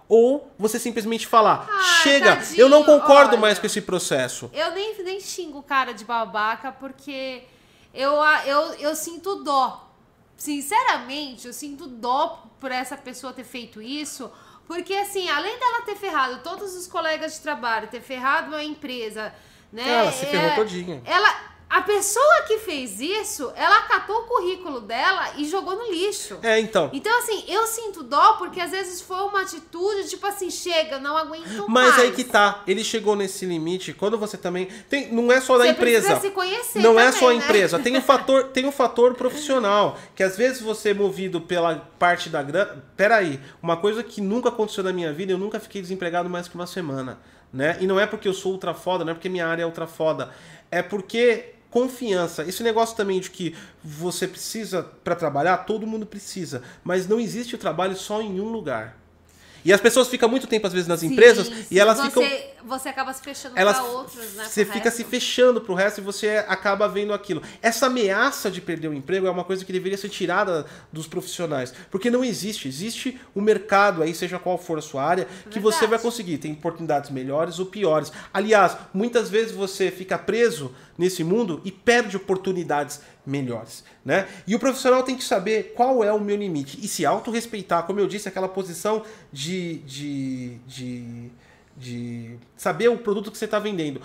ou você simplesmente falar, Ah, chega, tadinho, eu não concordo olha. mais com esse processo. Eu nem, nem xingo o cara de babaca porque eu, eu, eu sinto dó. Sinceramente, eu sinto dó por essa pessoa ter feito isso. Porque, assim, além dela ter ferrado todos os colegas de trabalho, ter ferrado a empresa, né? Ela se ferrou é- todinha. Ela, a pessoa que fez isso, ela catou o currículo dela e jogou no lixo. É, então. Então, assim, eu sinto dó porque às vezes foi uma atitude, tipo assim, chega, não aguento Mas mais. aí que tá, ele chegou nesse limite. Quando você também. Tem, não é só da Você empresa. precisa se conhecer Não é também, só a né? empresa. Tem um fator, tem um fator profissional. Que às vezes você é movido pela parte da grana. Peraí, uma coisa que nunca aconteceu na minha vida, eu nunca fiquei desempregado mais que uma semana. Né? E não é porque eu sou ultra foda, não é porque minha área é ultra foda. É porque confiança. Esse negócio também de que você precisa para trabalhar, todo mundo precisa, mas não existe trabalho só em um lugar. E as pessoas ficam muito tempo às vezes nas Sim, empresas sim. e elas você, ficam Você acaba se fechando elas pra outros, né? você fica resto. se fechando pro resto e você acaba vendo aquilo. Essa ameaça de perder o emprego é uma coisa que deveria ser tirada dos profissionais, porque não existe, existe o mercado aí, seja qual for a sua área, que você Verdade. vai conseguir, tem oportunidades melhores ou piores. Aliás, muitas vezes você fica preso nesse mundo e perde oportunidades melhores, né? E o profissional tem que saber qual é o meu limite e se autorrespeitar, como eu disse, aquela posição de, de, de, de saber o produto que você está vendendo.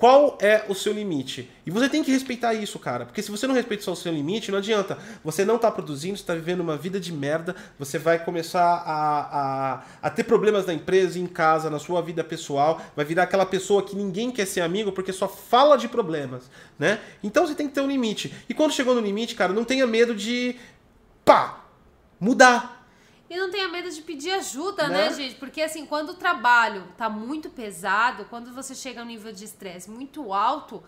Qual é o seu limite? E você tem que respeitar isso, cara. Porque se você não respeita só o seu limite, não adianta. Você não tá produzindo, você tá vivendo uma vida de merda, você vai começar a, a, a ter problemas na empresa, em casa, na sua vida pessoal, vai virar aquela pessoa que ninguém quer ser amigo porque só fala de problemas, né? Então você tem que ter um limite. E quando chegou no limite, cara, não tenha medo de pá, mudar. E não tenha medo de pedir ajuda, Né? né, gente? Porque assim, quando o trabalho tá muito pesado, quando você chega a um nível de estresse muito alto,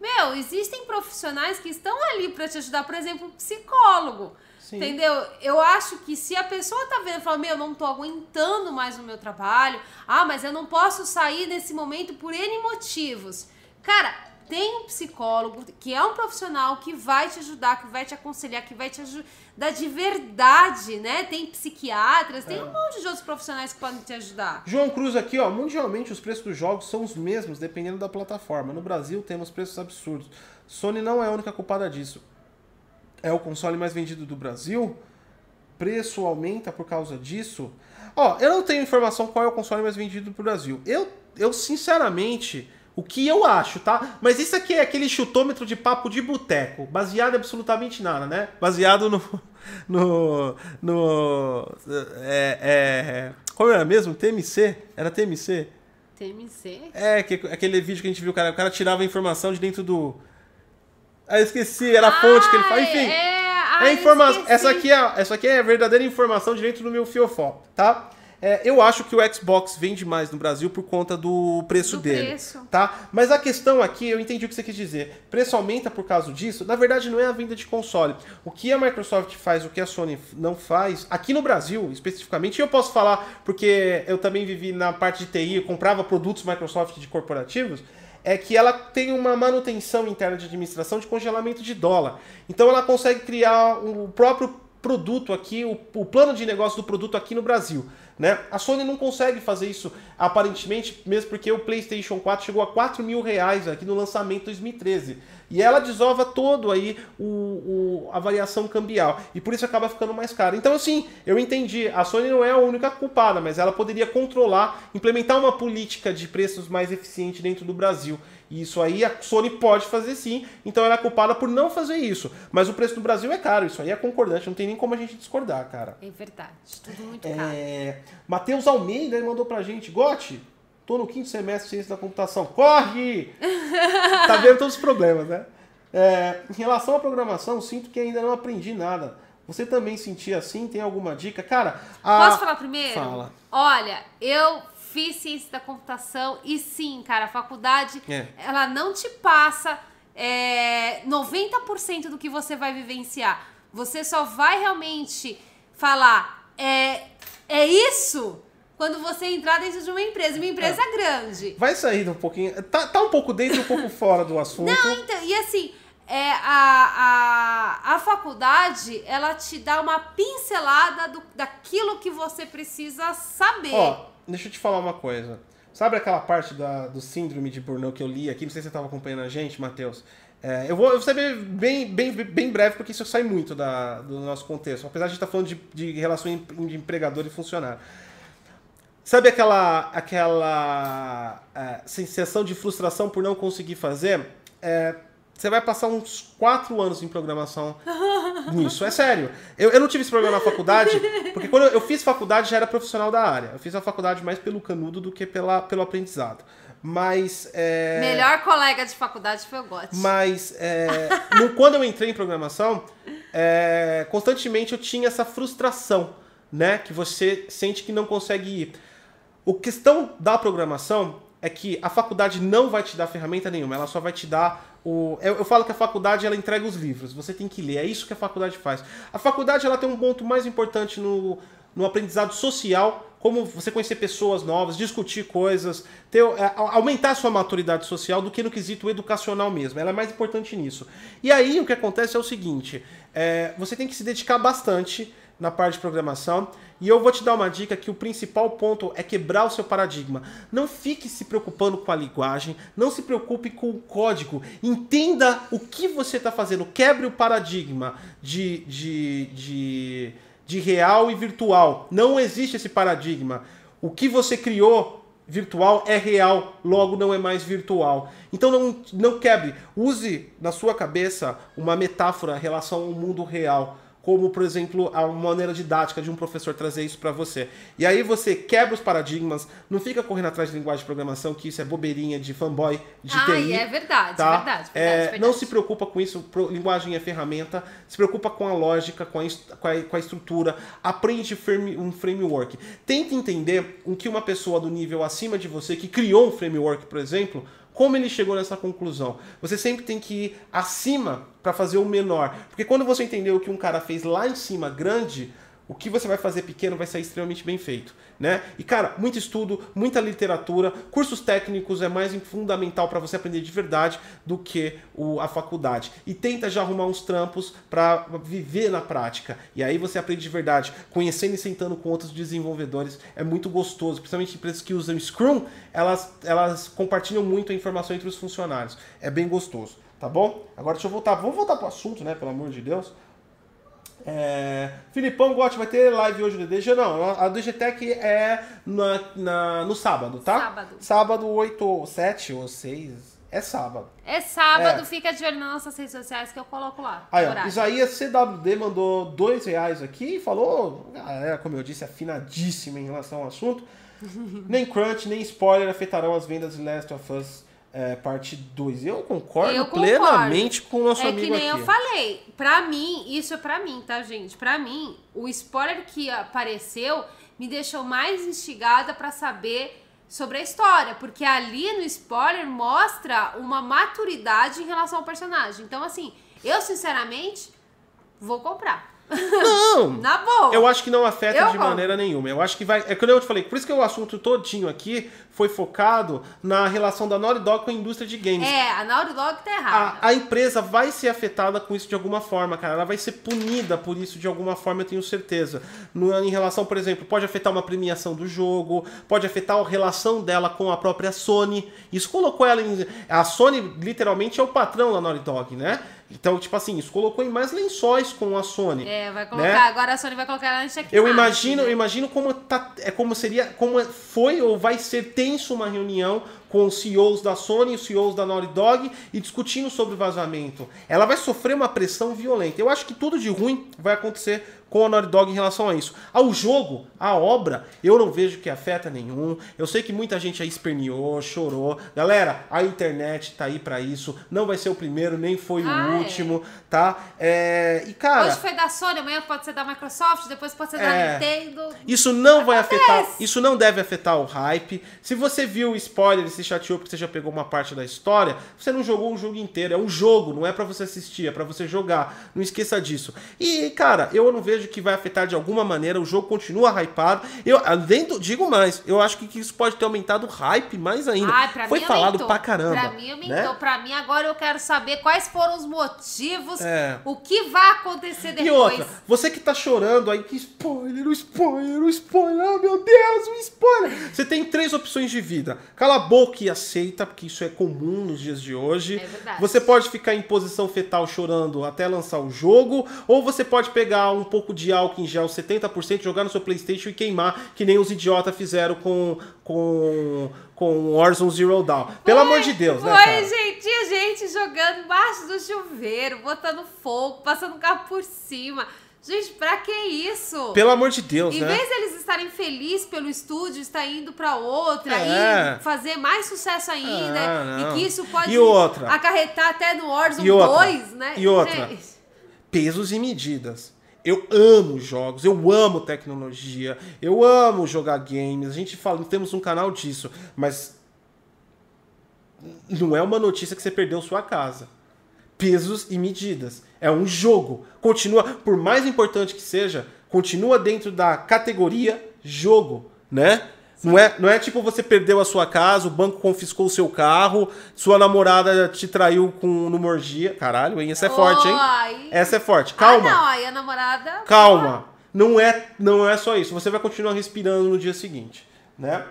meu, existem profissionais que estão ali pra te ajudar, por exemplo, um psicólogo. Sim. Entendeu? Eu acho que se a pessoa tá vendo e fala, meu, não tô aguentando mais o meu trabalho, ah, mas eu não posso sair nesse momento por N motivos. Cara, tem um psicólogo que é um profissional que vai te ajudar, que vai te aconselhar, que vai te ajudar de verdade, né? Tem psiquiatras, tem um monte de outros profissionais que podem te ajudar. João Cruz aqui, ó. Mundialmente os preços dos jogos são os mesmos, dependendo da plataforma. No Brasil temos preços absurdos. Sony não é a única culpada disso. É o console mais vendido do Brasil. Preço aumenta por causa disso. Ó, eu não tenho informação qual é o console mais vendido do Brasil. Eu, eu sinceramente, o que eu acho, tá? Mas isso aqui é aquele chutômetro de papo de boteco, baseado em absolutamente nada, né? Baseado no. No. no é, é, como era mesmo? TMC? Era TMC? TMC? É, que, aquele vídeo que a gente viu, o cara, o cara tirava a informação de dentro do. Ah, eu esqueci, era a fonte que ele fala. Enfim. É, É informa... esqueci. essa, aqui é, essa aqui é a verdadeira informação de dentro do meu fiofó, tá? É, eu acho que o Xbox vende mais no Brasil por conta do preço Do dele. preço. Tá? Mas a questão aqui, eu entendi o que você quis dizer. Preço aumenta por causa disso? Na verdade, não é a venda de console. O que a Microsoft faz, o que a Sony não faz, aqui no Brasil, especificamente, e eu posso falar porque eu também vivi na parte de TI, eu comprava produtos Microsoft de corporativos, é que ela tem uma manutenção interna de administração de congelamento de dólar. Então ela consegue criar o próprio produto aqui, o, o plano de negócio do produto aqui no Brasil. Né? A Sony não consegue fazer isso aparentemente, mesmo porque o PlayStation 4 chegou a 4 mil reais aqui no lançamento 2013. E ela desova todo aí o, o- a variação cambial. E por isso acaba ficando mais caro. Então, assim, eu entendi. A Sony não é a única culpada, mas ela poderia controlar, implementar uma política de preços mais eficiente dentro do Brasil. Isso aí a Sony pode fazer sim. Então ela é culpada por não fazer isso. Mas o preço do Brasil é caro. Isso aí é concordante. Não tem nem como a gente discordar, cara. É verdade, tudo muito caro. É... Matheus Almeida mandou pra gente. Gote, tô no quinto semestre de ciência da computação. Corre! tá vendo todos os problemas, né? É, em relação à programação, sinto que ainda não aprendi nada. Você também sentia assim? Tem alguma dica? Cara, a... Posso falar primeiro? Fala. Olha, eu fiz ciência da computação e sim, cara, a faculdade, É. ela não te passa é, 90% do que você vai vivenciar. Você só vai realmente falar, é, é isso quando você entrar dentro de uma empresa, uma empresa grande. Vai sair um pouquinho. Tá, tá um pouco dentro e um pouco fora do assunto. Não, então, e assim, é, a, a, a faculdade, ela te dá uma pincelada do, daquilo que você precisa saber. Ó, deixa eu te falar uma coisa. Sabe aquela parte da, do síndrome de Burnout que eu li aqui? Não sei se você estava acompanhando a gente, Matheus. É, eu, vou, eu vou ser bem, bem, bem breve, porque isso sai muito da, do nosso contexto. Apesar de a gente estar falando de, de relação de empregador e funcionário. Sabe aquela, aquela é, sensação de frustração por não conseguir fazer? É, você vai passar uns quatro anos em programação nisso. É sério. Eu, eu não tive esse problema na faculdade, porque quando eu, eu fiz faculdade já era profissional da área. Eu fiz a faculdade mais pelo canudo do que pela, pelo aprendizado. Mas. É... Melhor colega de faculdade foi o Gotti. Mas é, no, quando eu entrei em programação, é, constantemente eu tinha essa frustração, né? Que você sente que não consegue ir. O questão da programação é que a faculdade não vai te dar ferramenta nenhuma, ela só vai te dar o. Eu, eu falo que a faculdade ela entrega os livros, você tem que ler, é isso que a faculdade faz. A faculdade ela tem um ponto mais importante no, no aprendizado social, como você conhecer pessoas novas, discutir coisas, ter, é, aumentar a sua maturidade social do que no quesito educacional mesmo. Ela é mais importante nisso. E aí o que acontece é o seguinte: é, você tem que se dedicar bastante na parte de programação. E eu vou te dar uma dica que o principal ponto é quebrar o seu paradigma. Não fique se preocupando com a linguagem, não se preocupe com o código. Entenda o que você está fazendo. Quebre o paradigma de, de, de de real e virtual. Não existe esse paradigma. O que você criou virtual é real, logo não é mais virtual. Então não, não quebre. Use na sua cabeça uma metáfora em relação ao mundo real como, por exemplo, a maneira didática de um professor trazer isso para você. E aí você quebra os paradigmas, não fica correndo atrás de linguagem de programação, que isso é bobeirinha de fanboy de ah, TI. é verdade, tá? verdade, verdade, é, verdade. Não se preocupa com isso, linguagem é ferramenta, se preocupa com a lógica, com a, com a, com a estrutura, aprende frame, um framework. Tente entender o que uma pessoa do nível acima de você, que criou um framework, por exemplo, como ele chegou nessa conclusão? Você sempre tem que ir acima para fazer o menor. Porque quando você entendeu o que um cara fez lá em cima grande, o que você vai fazer pequeno vai sair extremamente bem feito, né? E cara, muito estudo, muita literatura, cursos técnicos é mais fundamental para você aprender de verdade do que o, a faculdade. E tenta já arrumar uns trampos para viver na prática. E aí você aprende de verdade, conhecendo e sentando com outros desenvolvedores é muito gostoso, principalmente empresas que usam Scrum, elas elas compartilham muito a informação entre os funcionários. É bem gostoso, tá bom? Agora deixa eu voltar, vamos voltar pro assunto, né, pelo amor de Deus. É, Filipão Gotti vai ter live hoje do DG? Não, a do DGTech é na, na, no sábado, tá? Sábado. Sábado 8, 7 ou 6. É sábado. É sábado, É. fica de olho nas nossas redes sociais que eu coloco lá. Aí, ó. Isaías CWD mandou dois reais aqui e falou, galera, como eu disse, afinadíssima em relação ao assunto. nem crunch, nem spoiler afetarão as vendas de Last of Us é, parte 2. Eu concordo Eu concordo. plenamente com o nosso é amigo que nem aqui. eu falei. Pra mim, isso é pra mim, tá, gente? Pra mim, o spoiler que apareceu me deixou mais instigada pra saber sobre a história. Porque ali no spoiler mostra uma maturidade em relação ao personagem. Então, assim, eu sinceramente vou comprar. Não! Na boa. Eu acho que não afeta Eu de compro. maneira nenhuma. Eu acho que vai. É que eu te falei, por isso que o assunto todinho aqui foi focado na relação da Naughty Dog com a indústria de games. É, a Naughty Dog tá errada. A, a empresa vai ser afetada com isso de alguma forma, cara. Ela vai ser punida por isso de alguma forma, eu tenho certeza. No, em relação, por exemplo, pode afetar uma premiação do jogo, pode afetar a relação dela com a própria Sony. Isso colocou ela em. A Sony, literalmente, é o patrão da Naughty Dog, né? Então, tipo assim, isso colocou em mais lençóis com a Sony. É, vai colocar. né? Agora a Sony vai colocar ela na checkmate. Eu imagino, né? eu imagino como tá, é como seria, como foi ou vai ser tenso uma reunião com os CEOs da Sony e os CEOs da Naughty Dog e discutindo sobre vazamento. Ela vai sofrer uma pressão violenta. Eu acho que tudo de ruim vai acontecer com a Naughty Dog em relação a isso. Ao jogo, à obra, eu não vejo que afeta nenhum. Eu sei que muita gente aí esperneou, chorou. Galera, a internet tá aí pra isso. Não vai ser o primeiro, nem foi Ah, o é. último, tá? É, E cara, Hoje foi da Sony, amanhã pode ser da Microsoft, depois pode ser da É. Nintendo. Isso não vai Acontece. afetar, isso não deve afetar o hype. Se você viu o spoiler e se chateou porque você já pegou uma parte da história, você não jogou o jogo inteiro. É um jogo, não é pra você assistir, é pra você jogar. Não esqueça disso. E, cara, eu não vejo que vai afetar de alguma maneira. O jogo continua hypado. Eu, além do, digo mais, eu acho que isso pode ter aumentado o hype mais ainda. Ai, pra Foi falado aumentou. pra caramba. Pra mim aumentou. né? Pra mim agora eu quero saber quais foram os motivos, É. o que vai acontecer depois. E outra, você que tá chorando aí, que spoiler, o spoiler, o spoiler, oh meu Deus, o spoiler. Você tem três opções de vida. Cala a boca e aceita, porque isso é comum nos dias de hoje. É verdade. Você pode ficar em posição fetal chorando até lançar o jogo, ou você pode pegar um pouco pouco de álcool em gel, 70%, jogar no seu Playstation e queimar, que nem os idiotas fizeram com, com, com Warzone Zero Dawn. Pelo Foi, amor de Deus, foi, né, gente, tinha gente jogando embaixo do chuveiro, botando fogo, passando o carro por cima. Gente, pra que isso? Pelo amor de Deus, Em né? vez deles estarem felizes pelo estúdio, estar indo pra outra É. e fazer mais sucesso ainda, Ah, e que isso pode E outra? acarretar até no E outra? 2, né? E outra? Gente, pesos e medidas. Eu amo jogos, eu amo tecnologia, eu amo jogar games. A gente fala, temos um canal disso, mas não é uma notícia que você perdeu sua casa. Pesos e medidas. É um jogo. Continua, por mais importante que seja, continua dentro da categoria jogo, né? Não é, não é tipo você perdeu a sua casa, o banco confiscou o seu carro, sua namorada te traiu com numa orgia. Caralho, hein? Essa é forte, hein? Ai. Essa é forte. Calma. Ah, não, aí a namorada. Calma. Não é, não é só isso. Você vai continuar respirando no dia seguinte, né?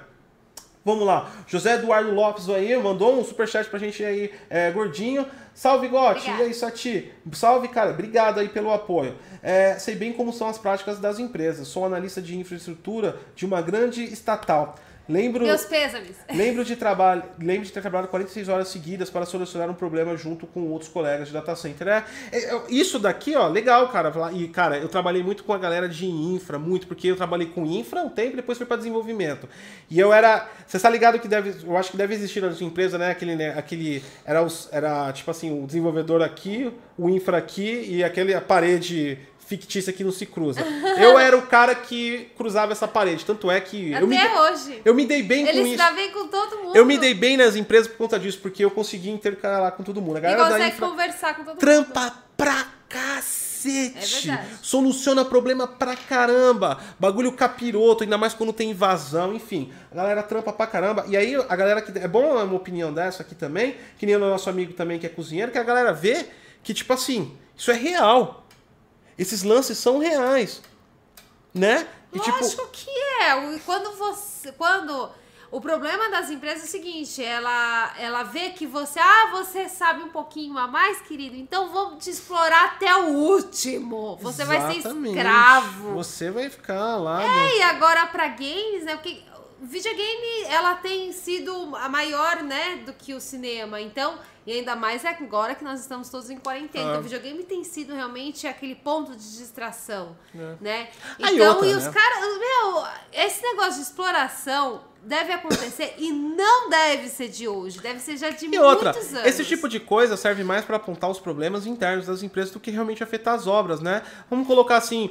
Vamos lá. José Eduardo Lopes aí mandou um superchat pra gente aí, é, gordinho. Salve, Gotti. E aí, Sati? Salve, cara. Obrigado aí pelo apoio. É, sei bem como são as práticas das empresas. Sou analista de infraestrutura de uma grande estatal. Lembro... Meus pêsames. Lembro de, trabalho, lembro de ter trabalhado 46 horas seguidas para solucionar um problema junto com outros colegas de data center. É, é, é, isso daqui, ó, legal, cara. E, cara, eu trabalhei muito com a galera de infra, muito, porque eu trabalhei com infra um tempo e depois fui para desenvolvimento. E eu era. Você está ligado que deve. Eu acho que deve existir na sua empresa, né? Aquele. Né, aquele era, os, era, tipo assim, o desenvolvedor aqui, o infra aqui e aquele a parede fictícia que não se cruza. Eu era o cara que cruzava essa parede. Tanto é que. Até eu me, hoje. eu me dei bem Ele com se isso. dá bem com todo mundo. Eu me dei bem nas empresas por conta disso, porque eu consegui intercalar com todo mundo. A E galera da consegue infra conversar com todo mundo. trampa pra cacete. É. Soluciona problema pra caramba. Bagulho capiroto, ainda mais quando tem invasão, enfim. A galera trampa pra caramba. E aí, a galera que. É bom uma opinião dessa aqui também, que nem o nosso amigo também que é cozinheiro, que a galera vê que, tipo assim, isso é real. Esses lances são reais. Né? E, tipo, Lógico que é. Quando você. Quando. O problema das empresas é o seguinte, ela, ela vê que você, ah, você sabe um pouquinho a mais, querido, então vamos te explorar até o último. Você vai ser exatamente. escravo. Você vai ficar lá. É, e agora pra games, né? Porque o videogame, ela tem sido a maior, né, do que o cinema. Então, e ainda mais agora que nós estamos todos em quarentena. Ah. Então, o videogame tem sido realmente aquele ponto de distração, né? Ah, Então, outra, e os né? caras, meu, esse negócio de exploração deve acontecer e não deve ser de hoje, deve ser já de E outra, muitos anos. esse tipo de coisa serve mais pra apontar os problemas internos das empresas do que realmente afetar as obras, né? Vamos colocar assim,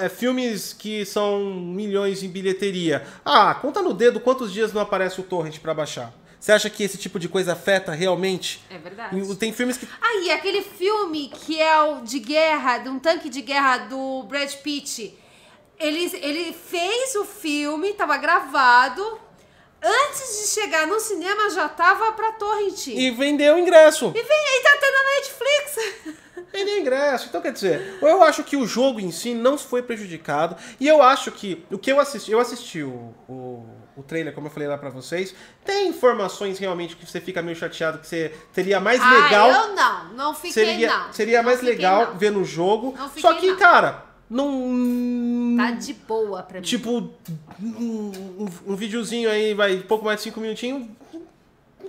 é, filmes que são milhões em bilheteria. Ah, conta no dedo quantos dias não aparece o torrent pra baixar. Você acha que esse tipo de coisa afeta realmente? É verdade. E Tem filmes que Ah, e aquele filme que é o de guerra, de um tanque de guerra do Brad Pitt. Ele, ele fez o filme, tava gravado. Antes de chegar no cinema, já tava pra torrent. E, e vendeu o ingresso. vem aí, tá até na Netflix. Vendeu ingresso. Então, quer dizer, eu acho que o jogo em si não foi prejudicado. E eu acho que o que eu assisti, eu assisti o, o, o trailer, como eu falei lá pra vocês. Tem informações realmente que você fica meio chateado, que você teria mais legal. Ah, eu não, não fiquei seria não. seria Não mais fiquei, legal não. ver no jogo. Não fiquei, Só que, não. cara, não. Tá de boa pra mim. Tipo, um, um, um videozinho aí, vai, pouco mais de cinco minutinhos.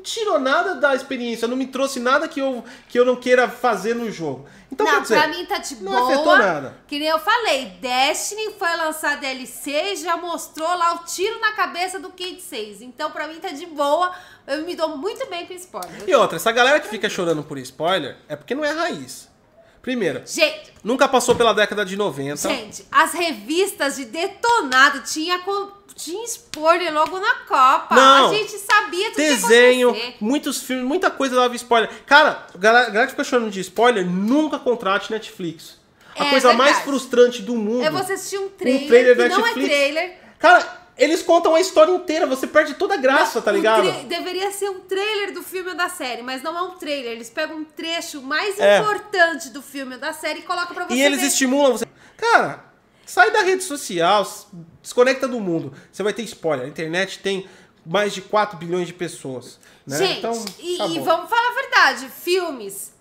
Não tirou nada da experiência, não me trouxe nada que eu, que eu não queira fazer no jogo. Então, não, dizer, pra mim tá de não boa. afetou nada. Que nem eu falei, Destiny foi lançar DLC e já mostrou lá o tiro na cabeça do Kate 6. Então, pra mim tá de boa. Eu me dou muito bem com spoiler. E outra, essa galera que fica chorando por spoiler é porque não é raiz. Primeiro, Gente, nunca passou pela década de 90. gente, as revistas de detonado tinha, tinha spoiler logo na Copa. Não. A gente sabia tudo que Desenho, acontecer. muitos filmes, muita coisa dava spoiler. Cara, a galera, galera que fica chorando de spoiler, nunca contrate Netflix. A É coisa mais verdade. frustrante do mundo. É você assistir um trailer, trailer que da não é Netflix. trailer. Cara, eles contam a história inteira, você perde toda a graça, tá ligado? Deveria ser um trailer do filme ou da série, mas não é um trailer. Eles pegam um trecho mais É. importante do filme ou da série e colocam pra você E eles ver. estimulam você. Cara, sai da rede social, desconecta do mundo. Você vai ter spoiler. A internet tem mais de 4 bilhões de pessoas. Né? Gente, então, e, e vamos falar a verdade, filmes.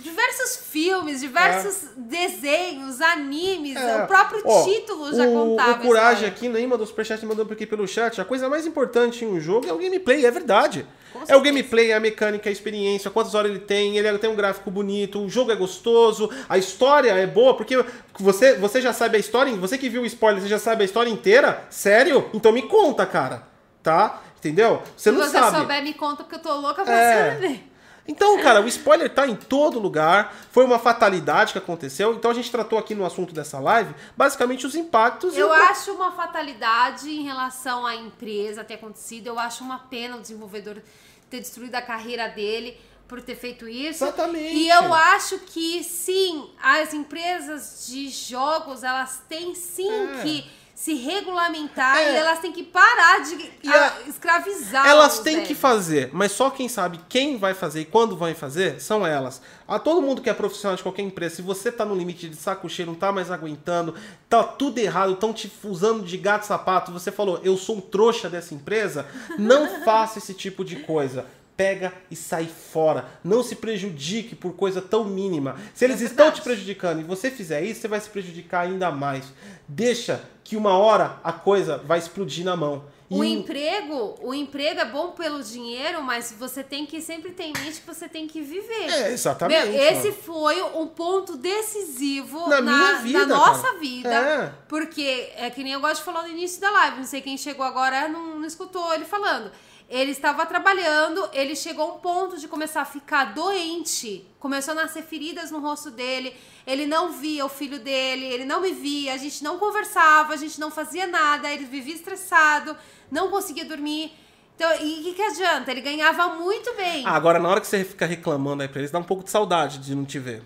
Diversos filmes, diversos desenhos, animes, É. o próprio Ó, título já o, contava. O Coragem aqui, nem mandou superchat, mandou aqui pelo chat. A coisa mais importante em um jogo é o gameplay, é verdade. É o gameplay, é a mecânica, a experiência, quantas horas ele tem, ele tem um gráfico bonito, o jogo é gostoso, a história é boa, porque você, você já sabe a história, você que viu o spoiler, você já sabe a história inteira? Sério? Então me conta, cara. Tá? Entendeu? Você Se não você sabe. souber, me conta, porque eu tô louca pra É. saber. Então, cara, o spoiler tá em todo lugar. Foi uma fatalidade que aconteceu. Então a gente tratou aqui no assunto dessa live, basicamente os impactos. e Eu o- acho uma fatalidade em relação à empresa ter acontecido. Eu acho uma pena o desenvolvedor ter destruído a carreira dele por ter feito isso. Exatamente. E eu acho que sim, as empresas de jogos, elas têm sim É. que se regulamentar É. e elas têm que parar de a- escravizar. Elas têm que fazer, mas só quem sabe quem vai fazer e quando vai fazer são elas. A todo mundo que é profissional de qualquer empresa, se você tá no limite de saco cheio, não tá mais aguentando, tá tudo errado, estão te usando de gato sapato, você falou, eu sou um trouxa dessa empresa, não faça esse tipo de coisa. Pega e sai fora. Não se prejudique por coisa tão mínima. Se eles É estão te prejudicando e você fizer isso, você vai se prejudicar ainda mais. Deixa que uma hora a coisa vai explodir na mão. O E- emprego, o emprego é bom pelo dinheiro, mas você tem que sempre ter em mente que você tem que viver. É, exatamente. Meu, esse mano. foi um ponto decisivo Na na, minha vida, na nossa cara. vida. É. Porque é que nem eu gosto de falar no início da live. Não sei quem chegou agora, não, não escutou ele falando. Ele estava trabalhando, ele chegou a um ponto de começar a ficar doente. Começou a nascer feridas no rosto dele. Ele não via o filho dele, ele não me via, a gente não conversava, a gente não fazia nada, ele vivia estressado, não conseguia dormir. Então, e o que, que adianta? Ele ganhava muito bem. Ah, agora na hora que você fica reclamando aí pra eles, dá um pouco de saudade de não te ver.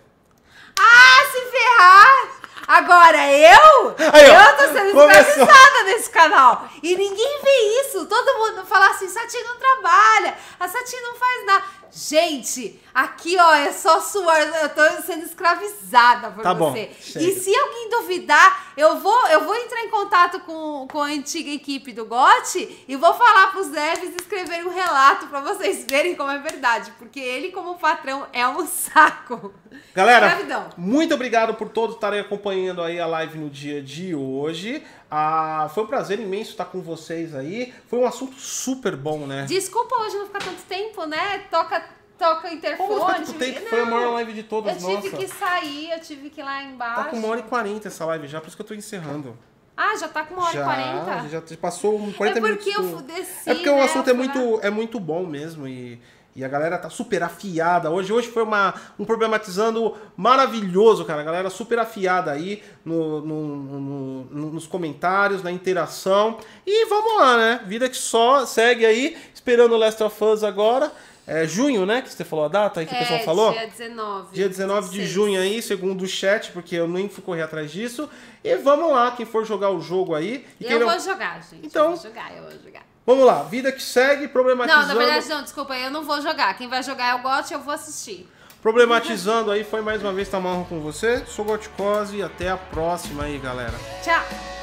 Ah, se ferrar! Agora eu? Aí, ó, eu tô sendo escravizada nesse canal. E ninguém vê isso. Todo mundo fala assim: Sati não trabalha, a Sati não faz nada. Gente, aqui ó, é só suor. Eu tô sendo escravizada por Tá bom, você. chega. e se alguém duvidar, eu vou, eu vou entrar em contato com, com a antiga equipe do GOT e vou falar pros devs escreverem um relato pra vocês verem como é verdade. Porque ele, como patrão, é um saco. Galera, Escravidão. muito obrigado por todos estarem acompanhando aí a live no dia de hoje. Ah, foi um prazer imenso estar com vocês aí. Foi um assunto super bom, né? Desculpa hoje não ficar tanto tempo, né? Toca, toca o interfone. Como ficar tanto tive- tempo? Foi a maior Não, live de todas, Eu tive nossa. que sair, eu tive que ir lá embaixo. Tá com uma hora e quarenta essa live já, por isso que eu tô encerrando. Ah, já tá com uma hora e quarenta? já passou um 40 É porque minutos. eu desci, É porque o né, assunto eu é muito, é muito bom mesmo e, e a galera tá super afiada. Hoje, hoje foi uma, um problematizando maravilhoso, cara. A galera super afiada aí no, no- no- no- nos comentários, na interação. E vamos lá, né? Vida que só segue aí, esperando o Last of Us agora. É junho, né? Que você falou a data aí que o pessoal é, falou? dia 19. Dia 19 de 16. junho aí, segundo o chat, porque eu nem fui correr atrás disso. E vamos lá, quem for jogar o jogo aí. Eu não- vou jogar, gente. Então- Eu vou jogar, eu vou jogar. Vamos lá, vida que segue, problematizando. Não, na verdade não, desculpa, eu não vou jogar. Quem vai jogar é o GOT, eu vou assistir. Problematizando aí, foi mais uma vez Tamarro com você. Sou Goticose e até a próxima aí, galera. Tchau!